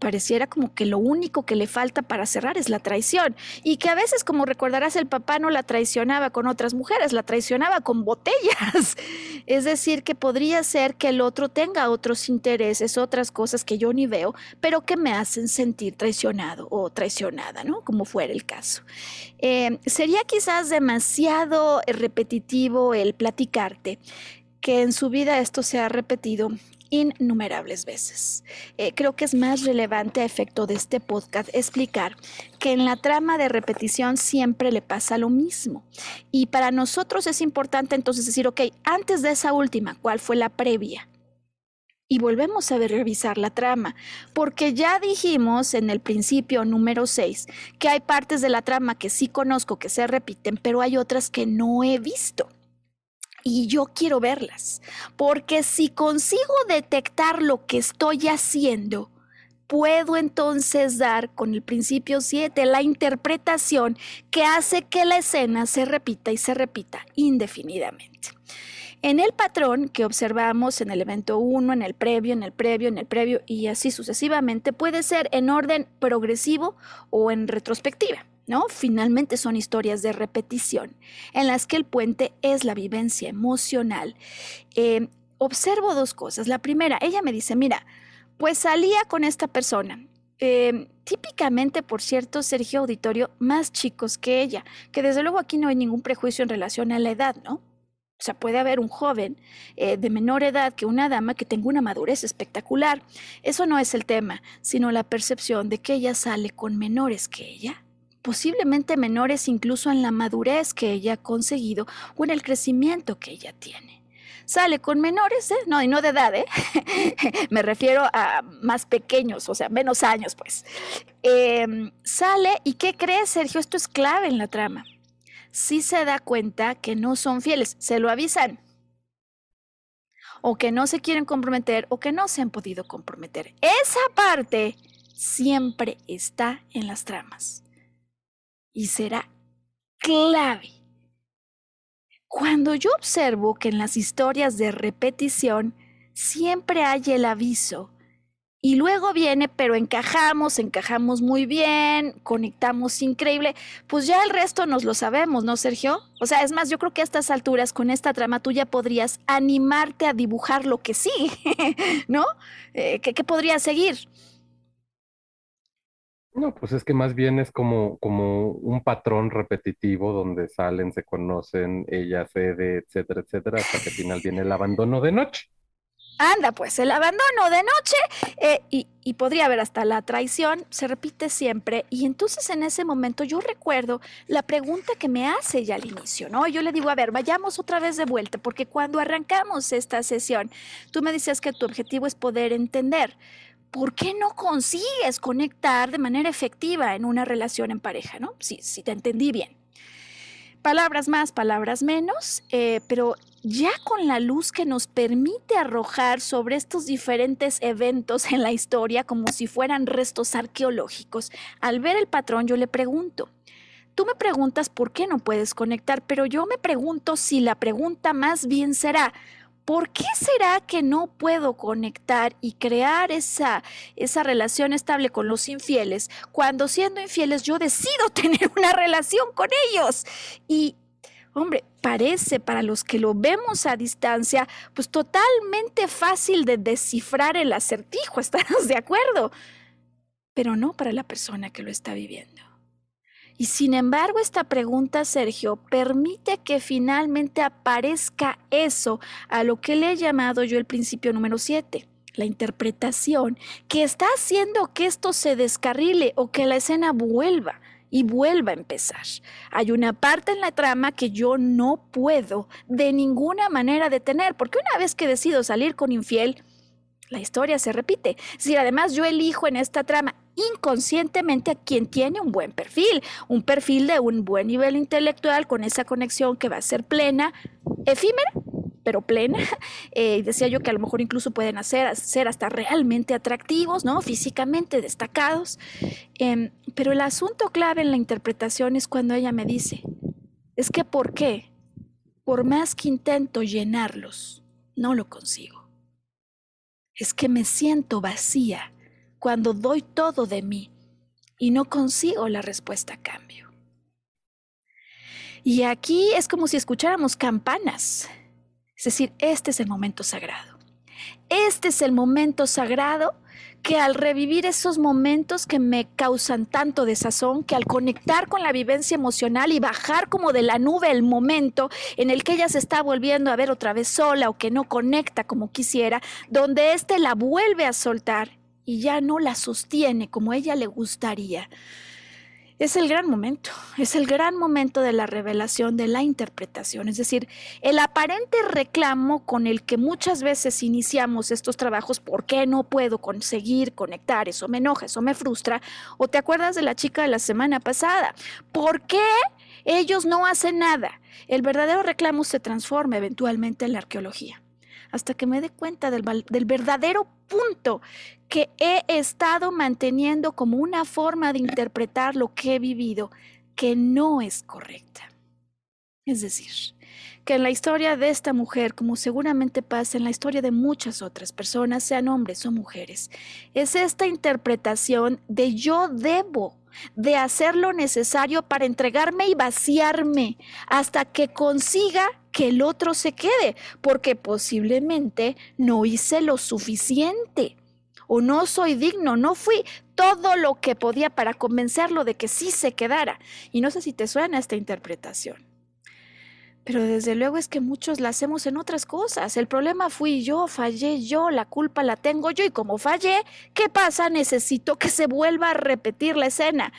pareciera como que lo único que le falta para cerrar es la traición. Y que a veces, como recordarás, el papá no la traicionaba con otras mujeres, la traicionaba con botellas. Es decir, que podría ser que el otro tenga otros intereses, otras cosas que yo ni veo, pero que me hacen sentir traicionado o traicionada, ¿no? Como fuera el caso. Eh, sería quizás demasiado repetitivo el platicarte que en su vida esto se ha repetido innumerables veces. Eh, creo que es más relevante a efecto de este podcast explicar que en la trama de repetición siempre le pasa lo mismo. Y para nosotros es importante entonces decir, ok, antes de esa última, ¿cuál fue la previa? y volvemos a revisar la trama, porque ya dijimos en el principio número 6 que hay partes de la trama que sí conozco que se repiten, pero hay otras que no he visto. Y yo quiero verlas, porque si consigo detectar lo que estoy haciendo, puedo entonces dar con el principio 7 la interpretación que hace que la escena se repita y se repita indefinidamente. En el patrón que observamos en el evento 1, en el previo, en el previo, en el previo y así sucesivamente, puede ser en orden progresivo o en retrospectiva. ¿No? Finalmente son historias de repetición, en las que el puente es la vivencia emocional. Eh, observo dos cosas. La primera, ella me dice, mira, pues salía con esta persona, eh, típicamente, por cierto, Sergio Auditorio, más chicos que ella, que desde luego aquí no hay ningún prejuicio en relación a la edad, ¿no? O sea, puede haber un joven eh, de menor edad que una dama que tenga una madurez espectacular. Eso no es el tema, sino la percepción de que ella sale con menores que ella. Posiblemente menores incluso en la madurez que ella ha conseguido o en el crecimiento que ella tiene. Sale con menores, ¿eh? no, y no de edad, ¿eh? me refiero a más pequeños, o sea, menos años, pues. Em, sale y ¿qué crees, Sergio? Esto es clave en la trama si se da cuenta que no son fieles, se lo avisan. O que no se quieren comprometer o que no se han podido comprometer. Esa parte siempre está en las tramas. Y será clave. Cuando yo observo que en las historias de repetición siempre hay el aviso y luego viene, pero encajamos, encajamos muy bien, conectamos increíble, pues ya el resto nos lo sabemos, ¿no, Sergio? O sea, es más, yo creo que a estas alturas, con esta trama, tú ya podrías animarte a dibujar lo que sigue, ¿no? Eh, ¿qué, podría seguir? No, pues es que más bien es como, como un patrón repetitivo donde salen, se conocen, ella cede, etcétera, etcétera, hasta que al final viene el abandono de noche. Anda, pues el abandono de noche eh, y, podría haber hasta la traición, se repite siempre. Y entonces en ese momento yo recuerdo la pregunta que me hace ya al inicio, ¿no? Yo le digo, a ver, vayamos otra vez de vuelta, porque cuando arrancamos esta sesión, tú me decías que tu objetivo es poder entender. ¿Por qué no consigues conectar de manera efectiva en una relación en pareja, ¿no? Si, si te entendí bien palabras más, palabras menos, eh, pero ya con la luz que nos permite arrojar sobre estos diferentes eventos en la historia como si fueran restos arqueológicos, al ver el patrón yo le pregunto, tú me preguntas por qué no puedes conectar, pero yo me pregunto si la pregunta más bien será, ¿por qué será que no puedo conectar y crear esa, esa relación estable con los infieles cuando siendo infieles yo decido tener una relación con ellos? Y, hombre, parece para los que lo vemos a distancia, pues totalmente fácil de descifrar el acertijo, ¿estamos de acuerdo? Pero no para la persona que lo está viviendo. Y sin embargo, esta pregunta, Sergio, permite que finalmente aparezca eso a lo que le he llamado yo el principio número 7, la interpretación, que está haciendo que esto se descarrile o que la escena vuelva y vuelva a empezar. Hay una parte en la trama que yo no puedo de ninguna manera detener, porque una vez que decido salir con infiel, la historia se repite. Si además yo elijo en esta trama inconscientemente a quien tiene un buen perfil, un perfil de un buen nivel intelectual con esa conexión que va a ser plena, efímera, pero plena. Eh, decía yo que a lo mejor incluso pueden hacer, ser hasta realmente atractivos, ¿no? Físicamente destacados. Em, pero el asunto clave en la interpretación es cuando ella me dice, es que ¿por qué? Por más que intento llenarlos, no lo consigo es que me siento vacía cuando doy todo de mí y no consigo la respuesta a cambio. Y aquí es como si escucháramos campanas. Es decir, este es el momento sagrado. Este es el momento sagrado que al revivir esos momentos que me causan tanto desazón, que al conectar con la vivencia emocional y bajar como de la nube el momento en el que ella se está volviendo a ver otra vez sola o que no conecta como quisiera, donde éste la vuelve a soltar y ya no la sostiene como ella le gustaría es el gran momento, es el gran momento de la revelación, de la interpretación, es decir, el aparente reclamo con el que muchas veces iniciamos estos trabajos, ¿por qué no puedo conseguir conectar? Eso me enoja, eso me frustra. O te acuerdas de la chica de la semana pasada, ¿por qué ellos no hacen nada? El verdadero reclamo se transforma eventualmente en la arqueología hasta que me dé cuenta del, del, verdadero punto que he estado manteniendo como una forma de interpretar lo que he vivido que no es correcta. Es decir, que en la historia de esta mujer, como seguramente pasa en la historia de muchas otras personas, sean hombres o mujeres, es esta interpretación de yo debo de hacer lo necesario para entregarme y vaciarme hasta que consiga que el otro se quede, porque posiblemente no hice lo suficiente o no soy digno, no fui todo lo que podía para convencerlo de que sí se quedara. Y no sé si te suena esta interpretación. Pero desde luego es que muchos la hacemos en otras cosas. El problema fui yo, fallé yo, la culpa la tengo yo y como fallé, ¿qué pasa? Necesito que se vuelva a repetir la escena.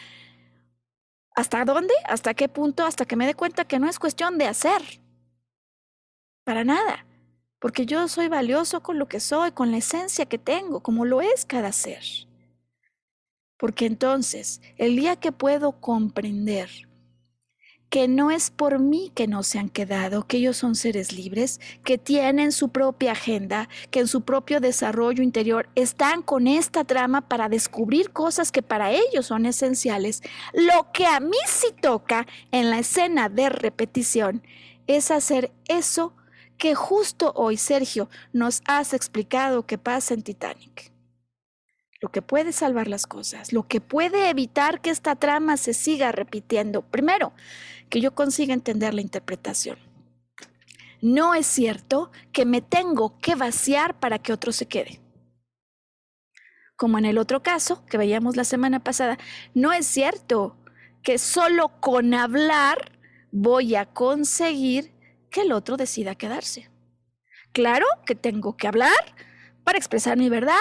¿Hasta dónde? ¿Hasta qué punto? Hasta que me dé cuenta que no es cuestión de hacer. Para nada porque yo soy valioso con lo que soy, con la esencia que tengo, como lo es cada ser. Porque entonces, el día que puedo comprender que no es por mí que no se han quedado, que ellos son seres libres, que tienen su propia agenda, que en su propio desarrollo interior están con esta trama para descubrir cosas que para ellos son esenciales, lo que a mí sí toca en la escena de repetición es hacer eso que justo hoy, Sergio, nos has explicado que pasa en Titanic. Lo que puede salvar las cosas, lo que puede evitar que esta trama se siga repitiendo. Primero, que yo consiga entender la interpretación. No es cierto que me tengo que vaciar para que otro se quede. Como en el otro caso que veíamos la semana pasada, no es cierto que solo con hablar voy a conseguir que el otro decida quedarse. Claro que tengo que hablar para expresar mi verdad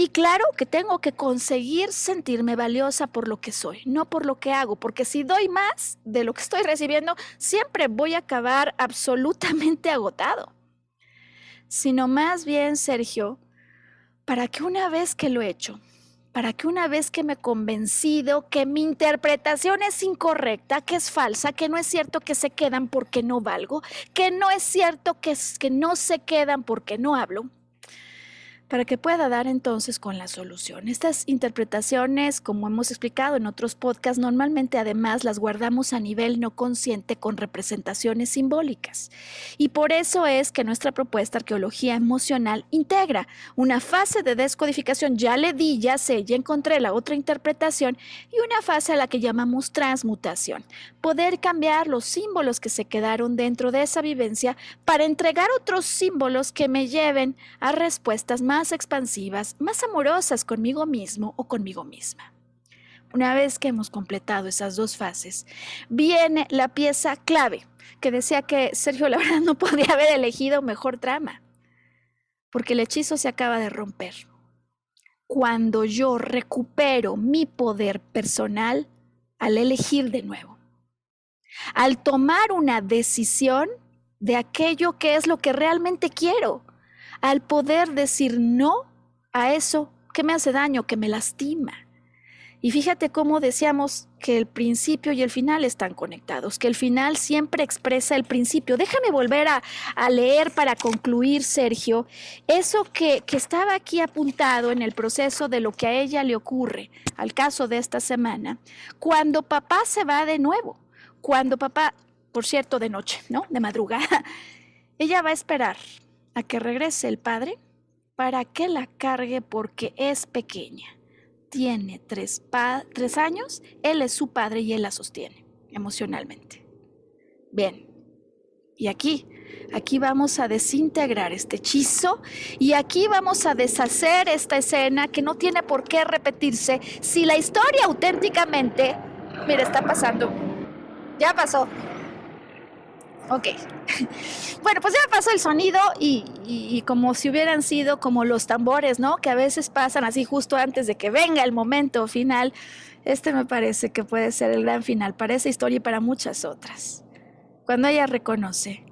y claro que tengo que conseguir sentirme valiosa por lo que soy, no por lo que hago, porque si doy más de lo que estoy recibiendo, siempre voy a acabar absolutamente agotado. Sino más bien, Sergio, para que una vez que lo he hecho, para que una vez que me he convencido que mi interpretación es incorrecta, que es falsa, que no es cierto que se quedan porque no valgo, que no es cierto que, que no se quedan porque no hablo, para que pueda dar entonces con la solución. Estas interpretaciones, como hemos explicado en otros podcasts, normalmente además las guardamos a nivel no consciente con representaciones simbólicas. Y por eso es que nuestra propuesta Arqueología Emocional integra una fase de descodificación, ya le di, ya sé, ya encontré la otra interpretación, y una fase a la que llamamos transmutación. Poder cambiar los símbolos que se quedaron dentro de esa vivencia para entregar otros símbolos que me lleven a respuestas más más expansivas, más amorosas conmigo mismo o conmigo misma. Una vez que hemos completado esas dos fases, viene la pieza clave, que decía que Sergio la verdad no podría haber elegido mejor trama, porque el hechizo se acaba de romper. Cuando yo recupero mi poder personal al elegir de nuevo, al tomar una decisión de aquello que es lo que realmente quiero, al poder decir no a eso que me hace daño, que me lastima. Y fíjate cómo decíamos que el principio y el final están conectados, que el final siempre expresa el principio. Déjame volver a, leer para concluir, Sergio, eso que, que estaba aquí apuntado en el proceso de lo que a ella le ocurre, al caso de esta semana, cuando papá se va de nuevo, cuando papá, por cierto, de noche, ¿no? De madrugada, ella va a esperar a que regrese el padre para que la cargue porque es pequeña. Tiene tres, tres años, él es su padre y él la sostiene emocionalmente. Bien, y aquí Aquí vamos a desintegrar este hechizo y aquí vamos a deshacer esta escena que no tiene por qué repetirse si la historia auténticamente... Mira, está pasando. Ya pasó. Ok. Bueno, pues ya pasó el sonido y, y, como si hubieran sido como los tambores, ¿no? Que a veces pasan así justo antes de que venga el momento final. Este me parece que puede ser el gran final para esa historia y para muchas otras. Cuando ella reconoce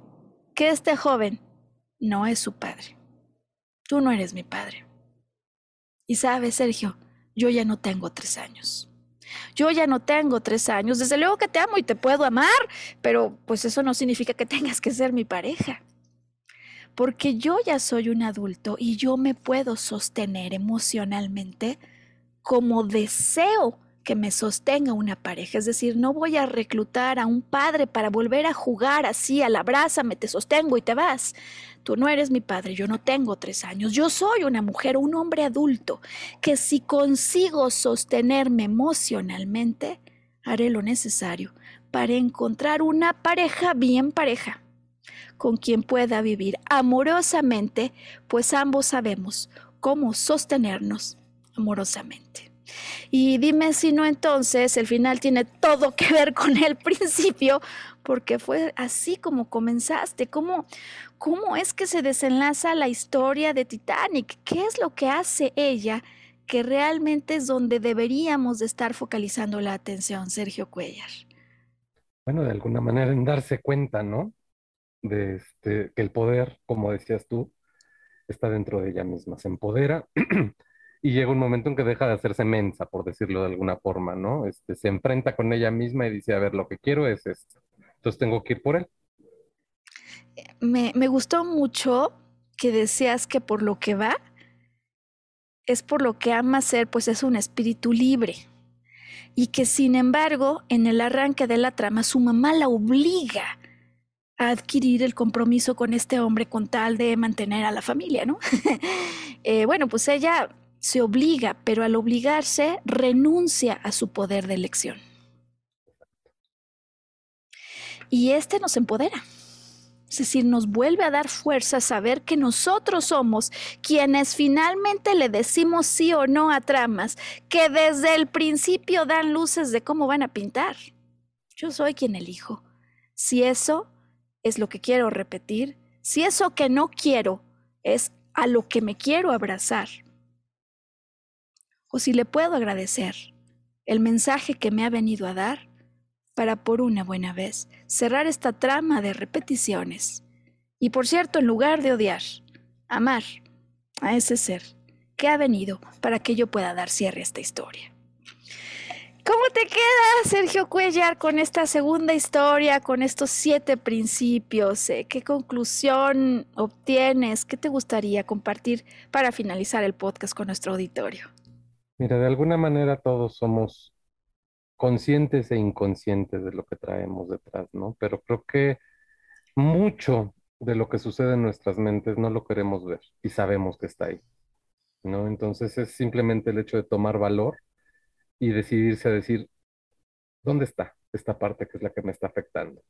que este joven no es su padre. Tú no eres mi padre. Y sabes, Sergio, yo ya no tengo tres años. Yo ya no tengo tres años. Desde luego que te amo y te puedo amar, pero pues eso no significa que tengas que ser mi pareja. Porque yo ya soy un adulto y yo me puedo sostener emocionalmente como deseo que me sostenga una pareja. Es decir, no voy a reclutar a un padre para volver a jugar así a la brasa, me te sostengo y te vas. Tú no eres mi padre, yo no tengo tres años. Yo soy una mujer, un hombre adulto, que si consigo sostenerme emocionalmente, haré lo necesario para encontrar una pareja bien pareja con quien pueda vivir amorosamente, pues ambos sabemos cómo sostenernos amorosamente. Y dime si no entonces el final tiene todo que ver con el principio, porque fue así como comenzaste. ¿Cómo, cómo es que se desenlaza la historia de Titanic? ¿Qué es lo que hace ella que realmente es donde deberíamos de estar focalizando la atención, Sergio Cuellar? Bueno, de alguna manera en darse cuenta, ¿no? De este, que el poder, como decías tú, está dentro de ella misma, se empodera y llega un momento en que deja de hacerse mensa, por decirlo de alguna forma, ¿no? Este, se enfrenta con ella misma y dice, a ver, lo que quiero es esto, entonces tengo que ir por él. Me, me gustó mucho que decías que por lo que va, es por lo que ama ser, pues es un espíritu libre. Y que sin embargo, en el arranque de la trama, su mamá la obliga a adquirir el compromiso con este hombre con tal de mantener a la familia, ¿no? eh, bueno, pues ella se obliga, pero al obligarse renuncia a su poder de elección. Y este nos empodera. Es decir, nos vuelve a dar fuerza saber que nosotros somos quienes finalmente le decimos sí o no a tramas que desde el principio dan luces de cómo van a pintar. Yo soy quien elijo. Si eso es lo que quiero repetir, si eso que no quiero es a lo que me quiero abrazar, o si le puedo agradecer el mensaje que me ha venido a dar para por una buena vez cerrar esta trama de repeticiones. Y por cierto, en lugar de odiar, amar a ese ser que ha venido para que yo pueda dar cierre a esta historia. ¿Cómo te queda, Sergio Cuellar, con esta segunda historia, con estos siete principios? Eh, ¿Qué conclusión obtienes? ¿Qué te gustaría compartir para finalizar el podcast con nuestro auditorio? Mira, de alguna manera todos somos conscientes e inconscientes de lo que traemos detrás, ¿no? Pero creo que mucho de lo que sucede en nuestras mentes no lo queremos ver y sabemos que está ahí, ¿no? Entonces es simplemente el hecho de tomar valor y decidirse a decir, ¿dónde está esta parte que es la que me está afectando?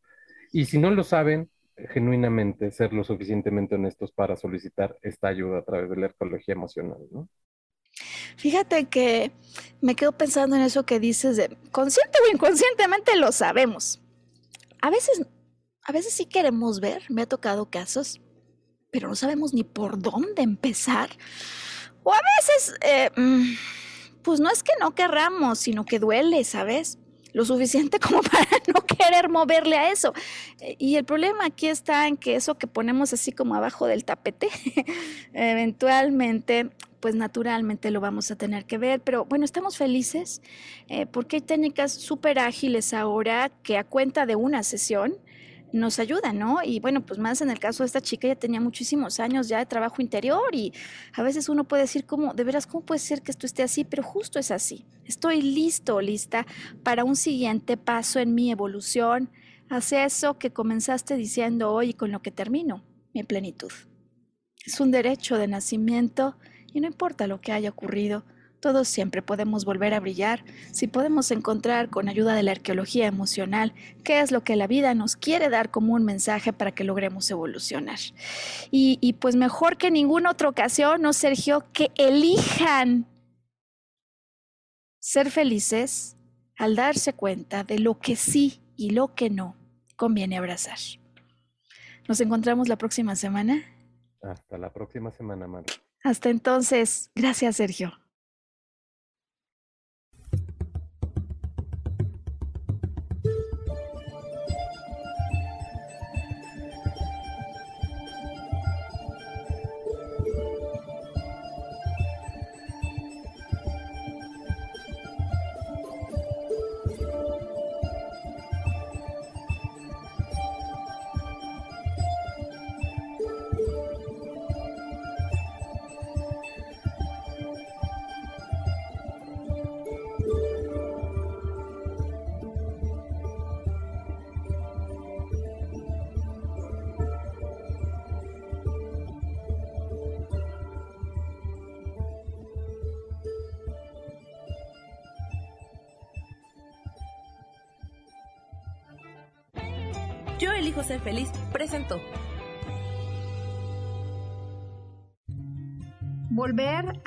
Y si no lo saben, genuinamente ser lo suficientemente honestos para solicitar esta ayuda a través de la ecología emocional, ¿no? Fíjate que me quedo pensando en eso que dices de consciente o inconscientemente lo sabemos. A veces, a veces sí queremos ver, me ha tocado casos, pero no sabemos ni por dónde empezar. O a veces, eh, mm, pues no es que no querramos, sino que duele, ¿sabes? Lo suficiente como para no querer moverle a eso. Y el problema aquí está en que eso que ponemos así como abajo del tapete, eventualmente pues naturalmente lo vamos a tener que ver. Pero bueno, estamos felices eh, porque hay técnicas súper ágiles ahora que a cuenta de una sesión nos ayudan, ¿no? Y bueno, pues más en el caso de esta chica, ya tenía muchísimos años ya de trabajo interior y a veces uno puede decir, ¿cómo, de veras, cómo puede ser que esto esté así? Pero justo es así. Estoy listo, lista para un siguiente paso en mi evolución hacia eso que comenzaste diciendo hoy y con lo que termino, mi plenitud. Es un derecho de nacimiento y no importa lo que haya ocurrido, Todos siempre podemos volver a brillar si podemos encontrar con ayuda de la arqueología emocional qué es lo que la vida nos quiere dar como un mensaje para que logremos evolucionar. Y, y pues mejor que en ninguna otra ocasión, ¿no, Sergio? Que elijan ser felices al darse cuenta de lo que sí y lo que no conviene abrazar. Nos encontramos la próxima semana. Hasta la próxima semana, Maru. Hasta entonces, gracias, Sergio.